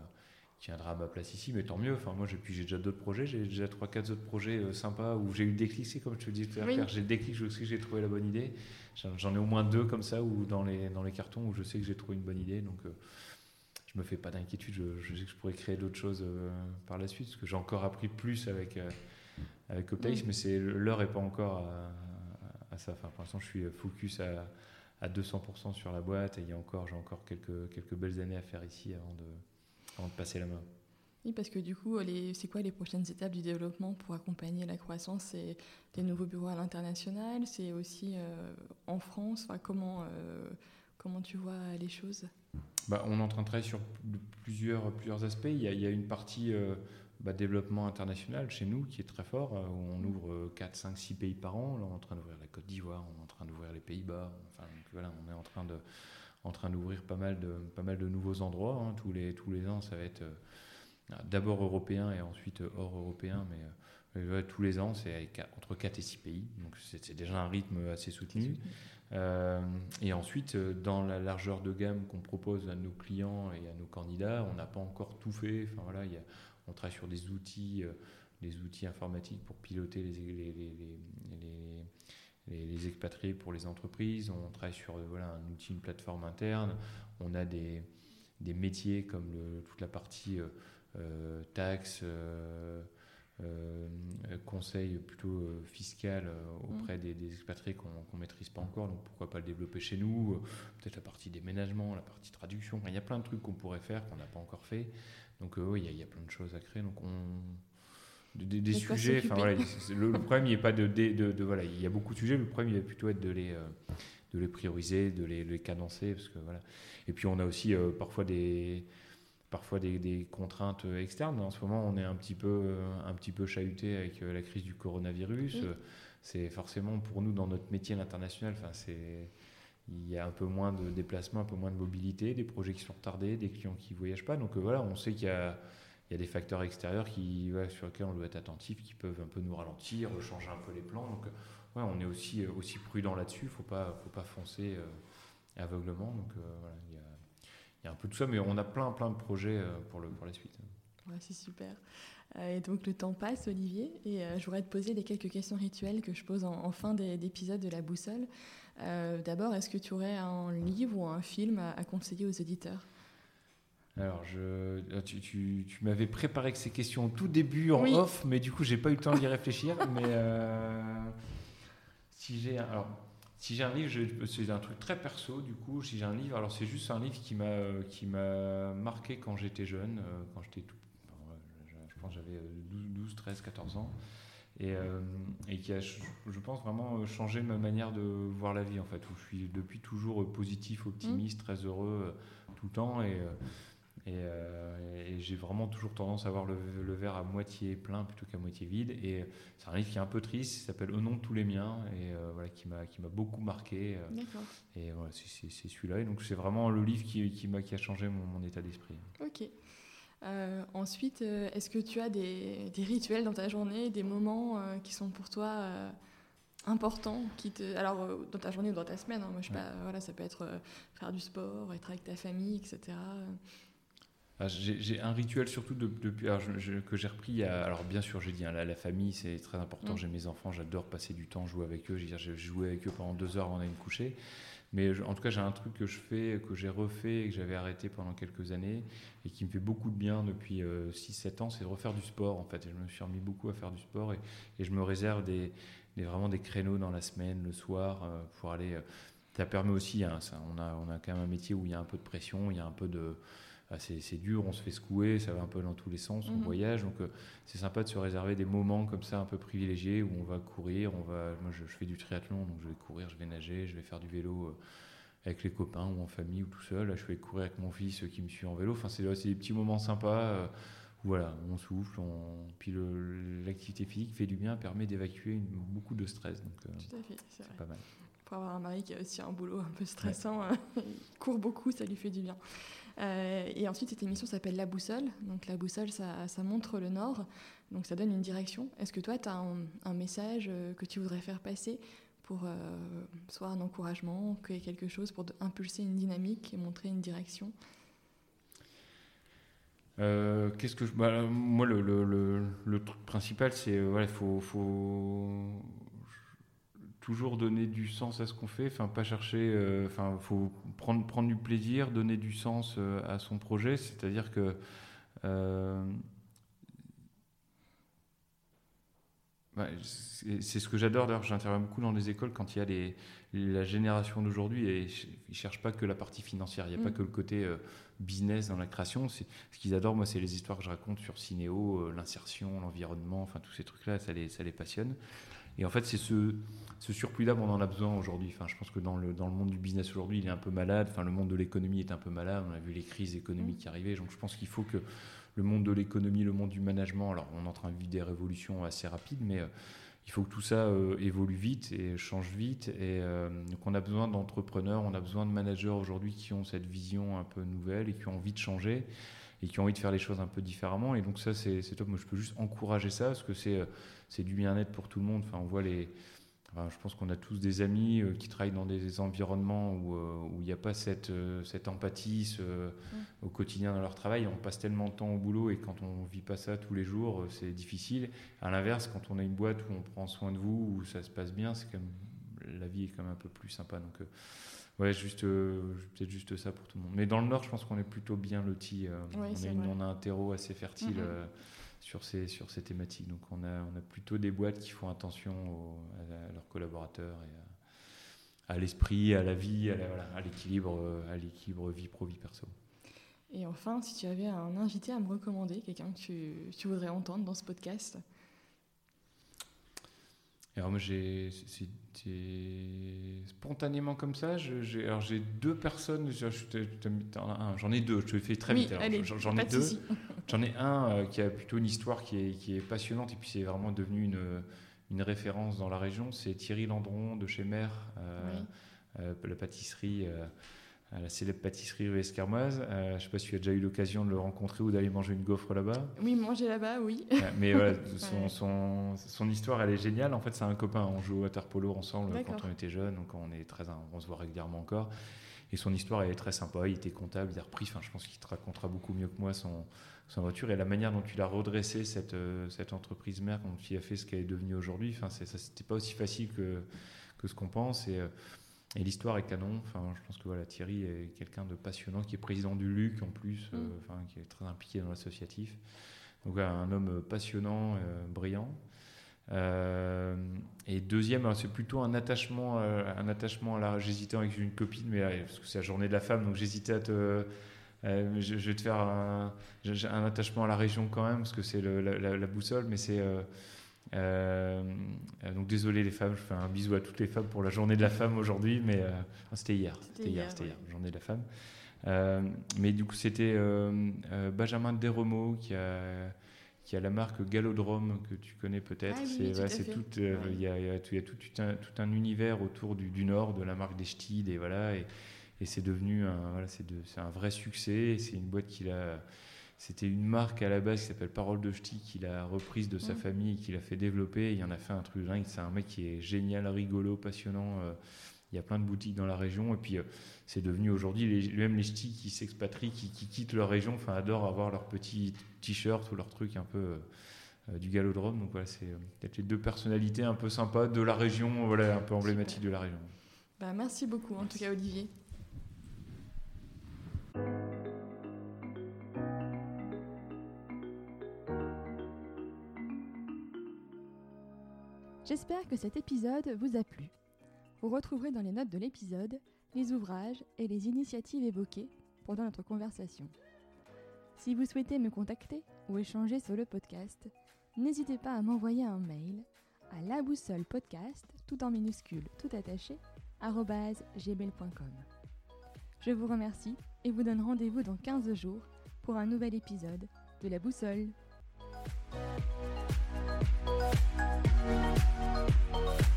euh, viendra à ma place ici, mais tant mieux. Enfin, moi, j'ai, déjà d'autres projets, j'ai déjà 3-4 autres projets euh, sympas où j'ai eu le déclic, c'est comme je te dis tout à l'heure, j'ai le déclic, je sais que j'ai trouvé la bonne idée. J'en, ai au moins deux comme ça, ou dans les, dans les cartons où je sais que j'ai trouvé une bonne idée. Donc, je me fais pas d'inquiétude, je, sais que je pourrais créer d'autres choses par la suite, parce que j'ai encore appris plus avec avec Optaïs, mais c'est l'heure n'est pas encore à, à ça. Enfin, pour l'instant, je suis focus à, à 200% sur la boîte et il y a encore, j'ai encore quelques, quelques belles années à faire ici avant de, avant de passer la main. Oui, parce que du coup, c'est quoi les prochaines étapes du développement pour accompagner la croissance? C'est des nouveaux bureaux à l'international? C'est aussi euh, en France? Enfin, comment, euh, comment tu vois les choses? Bah, On est en train de travailler sur plusieurs, plusieurs aspects. Il y a, il y a une partie euh, bah, développement international chez nous qui est très fort, où on ouvre 4, 5, 6 pays par an. Là, on est en train d'ouvrir la Côte d'Ivoire, on est en train d'ouvrir les Pays-Bas. Enfin, voilà, on est en train de en train d'ouvrir pas mal de pas mal de nouveaux endroits. Hein. Tous les tous les ans, ça va être d'abord européen et ensuite hors européen, mais euh, tous les ans, c'est entre 4 et 6 pays, donc c'est déjà un rythme assez soutenu. Euh, et ensuite, euh, dans la largeur de gamme qu'on propose à nos clients et à nos candidats, on n'a pas encore tout fait. Enfin, voilà, y a, on travaille sur des outils, des outils informatiques pour piloter les, les, les, les, expatriés pour les entreprises. On travaille sur voilà, un outil, une plateforme interne. On a des, des métiers comme le, toute la partie euh, taxes, euh, euh, conseils plutôt fiscal auprès mm. des, expatriés qu'on ne maîtrise pas encore, donc pourquoi pas le développer chez nous, peut-être la partie déménagement, la partie traduction, il y a plein de trucs qu'on pourrait faire qu'on n'a pas encore fait, donc oui, il y, a plein de choses à créer, donc on, des, sujets. Enfin voilà, le, problème, il a pas de, de, voilà, il y a beaucoup de sujets. Le problème, il va plutôt être de les de les prioriser, de les, les, cadencer, parce que voilà. Et puis on a aussi parfois des parfois des, contraintes externes. En ce moment, on est un petit peu, euh, un petit peu chahuté avec euh, la crise du coronavirus. C'est forcément pour nous, dans notre métier international, enfin, c'est il y a un peu moins de déplacements, un peu moins de mobilité, des projets qui sont retardés, des clients qui ne voyagent pas. Donc euh, voilà, on sait qu'il y a, il y a des facteurs extérieurs qui, sur lesquels on doit être attentif, qui peuvent un peu nous ralentir, changer un peu les plans. Donc ouais, on est aussi, aussi prudent là-dessus. Il faut pas, faut pas foncer aveuglement. Donc voilà, il y a un peu de ça, mais on a plein, plein de projets euh, pour, le, pour la suite. Ouais, c'est super. Euh, et donc le temps passe, Olivier, et euh, je voudrais te poser les quelques questions rituelles que je pose en, fin d'épisode de la boussole. D'abord, est-ce que tu aurais un livre ou un film à, conseiller aux éditeurs alors, je, tu, tu, tu m'avais préparé que ces questions au tout début en off, mais du coup, j'ai pas eu le temps d'y réfléchir. mais si j'ai, alors, si j'ai un livre, c'est un truc très perso, du coup, si j'ai un livre, alors c'est juste un livre qui m'a qui m'a marqué quand j'étais jeune, euh, quand j'étais tout, je, pense j'avais 12, 13, 14 ans, et, euh, et, qui a, je pense, vraiment changé ma manière de voir la vie, en fait, où je suis depuis toujours positif, optimiste, mmh. très heureux tout le temps, et euh, et, j'ai vraiment toujours tendance à voir le, verre à moitié plein plutôt qu'à moitié vide. Et c'est un livre qui est un peu triste, il s'appelle Au nom de tous les miens, et euh, voilà, qui m'a qui beaucoup marqué. Euh, et voilà, c'est celui-là. Et donc c'est vraiment le livre qui, qui m'a qui a changé mon, état d'esprit. Ok. ensuite, est-ce que tu as des, des, rituels dans ta journée, des moments qui sont pour toi importants qui te alors dans ta journée ou dans ta semaine hein, moi je sais pas voilà ça peut être faire du sport être avec ta famille etc j'ai un rituel surtout depuis que j'ai repris. alors bien sûr, j'ai dit hein, la, famille c'est très important. Mm. J'ai mes enfants, j'adore passer du temps, jouer avec eux. J'ai joué avec eux pendant deux heures avant d'aller me coucher. Mais en tout cas, j'ai un truc que je fais, que j'ai refait et que j'avais arrêté pendant quelques années et qui me fait beaucoup de bien depuis 6-7 euh, ans, c'est de refaire du sport en fait. je me suis remis beaucoup à faire du sport et, je me réserve des, vraiment des créneaux dans la semaine, le soir, euh, pour aller. Euh, ça permet aussi, hein, ça, on, a, on a quand même un métier où il y a un peu de pression, il y a un peu de c'est dur, on se fait secouer, ça va un peu dans tous les sens, on mhm. voyage. Donc euh, c'est sympa de se réserver des moments comme ça un peu privilégiés où on va courir. On va, moi je, fais du triathlon, donc je vais courir, je vais nager, je vais faire du vélo euh, avec les copains ou en famille ou tout seul. Là je vais courir avec mon fils qui me suit en vélo. Enfin c'est des petits moments sympas. Euh, voilà, on souffle, on... puis l'activité physique fait du bien, permet d'évacuer beaucoup de stress. Donc, Tout à fait, c'est pas mal. Pour avoir un mari qui a aussi un boulot un peu stressant, il court beaucoup, ça lui fait du bien. Euh, et ensuite, cette émission s'appelle La Boussole. Donc la boussole, ça, montre le nord, donc ça donne une direction. Est-ce que toi, tu as un, message euh, que tu voudrais faire passer pour euh, soit un encouragement, quelque chose pour impulser une dynamique et montrer une direction? Qu'est-ce que je... bah, moi le, truc principal c'est il faut, faut toujours donner du sens à ce qu'on fait, enfin pas chercher, euh, enfin faut prendre prendre du plaisir, donner du sens euh, à son projet, c'est-à-dire que euh, c'est ce que j'adore. D'ailleurs, j'interviens beaucoup dans les écoles quand il y a les, la génération d'aujourd'hui et ils cherchent pas que la partie financière. Il n'y a pas mm. que le côté business dans la création. Ce qu'ils adorent, moi, c'est les histoires que je raconte sur Cinéo, l'insertion, l'environnement, enfin tous ces trucs-là, ça les, ça les passionne. Et en fait, c'est ce, ce surplus là on en a besoin aujourd'hui. Enfin, je pense que dans le, dans le monde du business aujourd'hui, il est un peu malade. Enfin, le monde de l'économie est un peu malade. On a vu les crises économiques mm. qui arrivaient. Donc, je pense qu'il faut que le monde de l'économie, le monde du management, alors on est en train de vivre des révolutions assez rapides, mais euh, il faut que tout ça euh, évolue vite et change vite. Et euh, donc on a besoin d'entrepreneurs, on a besoin de managers aujourd'hui qui ont cette vision un peu nouvelle et qui ont envie de changer et qui ont envie de faire les choses un peu différemment. Et donc ça, c'est top. Moi, je peux juste encourager ça parce que c'est du bien-être pour tout le monde. Enfin, on voit les je pense qu'on a tous des amis euh, qui travaillent dans des environnements où euh, il n'y a pas cette, euh, cette empathie mm. au quotidien dans leur travail. On passe tellement de temps au boulot et quand on ne vit pas ça tous les jours, c'est difficile. À l'inverse, quand on a une boîte où on prend soin de vous, où ça se passe bien, c'est quand même, la vie est quand même un peu plus sympa. Donc, ouais, juste, peut-être juste ça pour tout le monde. Mais dans le Nord, je pense qu'on est plutôt bien lotis. on, on, a un terreau assez fertile. Mm-hmm sur ces, sur ces thématiques. Donc on a, on a plutôt des boîtes qui font attention à, leurs collaborateurs et à, l'esprit, à la vie, à l'équilibre, à l'équilibre vie pro, vie perso. Et enfin, si tu avais un invité à me recommander, quelqu'un que tu, tu voudrais entendre dans ce podcast alors moi j'ai spontanément comme ça. J'ai alors j'ai deux personnes. J'en ai deux. Je te fais très vite. J'en ai deux. J'en ai un euh, qui a plutôt une histoire qui est, qui est passionnante et puis c'est vraiment devenu une, une référence dans la région. C'est Thierry Landron de chez Mère, euh, euh, la pâtisserie à la célèbre pâtisserie rue Escarmoise. Euh, je ne sais pas si tu as déjà eu l'occasion de le rencontrer ou d'aller manger une gaufre là-bas. Oui, manger là-bas, oui. mais son, son, son, histoire, elle est géniale. En fait, c'est un copain. On joue au water ensemble quand on était jeunes, donc on, est très, on se voit régulièrement encore. Et son histoire, elle est très sympa. Il était comptable, il a repris. Enfin, je pense qu'il te racontera beaucoup mieux que moi son, son voiture et la manière dont il a redressé cette, euh, cette entreprise mère, dont il a fait ce qu'elle est devenue aujourd'hui. Enfin, ça, c'était pas aussi facile que, que ce qu'on pense. Et, euh, et l'histoire est canon. Enfin, je pense que voilà, Thierry est quelqu'un de passionnant, qui est président du LUC en plus, euh, mm. enfin, qui est très impliqué dans l'associatif. Donc un homme passionnant, euh, brillant. Euh, et deuxième, c'est plutôt un attachement, un attachement à la. J'hésitais avec une copine, mais parce que c'est la journée de la femme, donc j'hésitais à te. Je, vais te faire un, un, attachement à la région quand même, parce que c'est la, la, boussole, mais c'est euh, donc désolé les femmes, je fais un bisou à toutes les femmes pour la journée de la femme aujourd'hui, mais euh, c'était hier, c'était hier, c'était hier, journée de la femme. Euh, mais du coup, c'était Benjamin Desremeaux qui a, qui a la marque Galodrome que tu connais peut-être. Ah c'est tout, il y, a, tout, tout, un, tout, un, univers autour du, du, Nord, de la marque des Ch'tides, et voilà. Et, et c'est devenu un, voilà, c'est un vrai succès. C'est une boîte qui a c'était une marque à la base qui s'appelle Parole de Ch'ti qu'il a reprise de sa famille, qu'il a fait développer. Il en a fait un truc dingue. C'est un mec qui est génial, rigolo, passionnant. Euh, il y a plein de boutiques dans la région. Et puis, euh, c'est devenu aujourd'hui, même les ch'tis qui s'expatrient, qui, quittent leur région, enfin, adorent avoir leur petit t-shirt ou leur truc un peu euh, du galodrome. Donc, voilà, c'est peut-être les deux personnalités un peu sympas de la région, voilà, un peu emblématiques de la région. Bah, merci beaucoup, en tout cas, Olivier. J'espère que cet épisode vous a plu. Vous retrouverez dans les notes de l'épisode les ouvrages et les initiatives évoquées pendant notre conversation. Si vous souhaitez me contacter ou échanger sur le podcast, n'hésitez pas à m'envoyer un mail à la boussole podcast, tout en minuscule, tout attaché, gmail.com. Je vous remercie et vous donne rendez-vous dans 15 jours pour un nouvel épisode de la boussole. Thank you.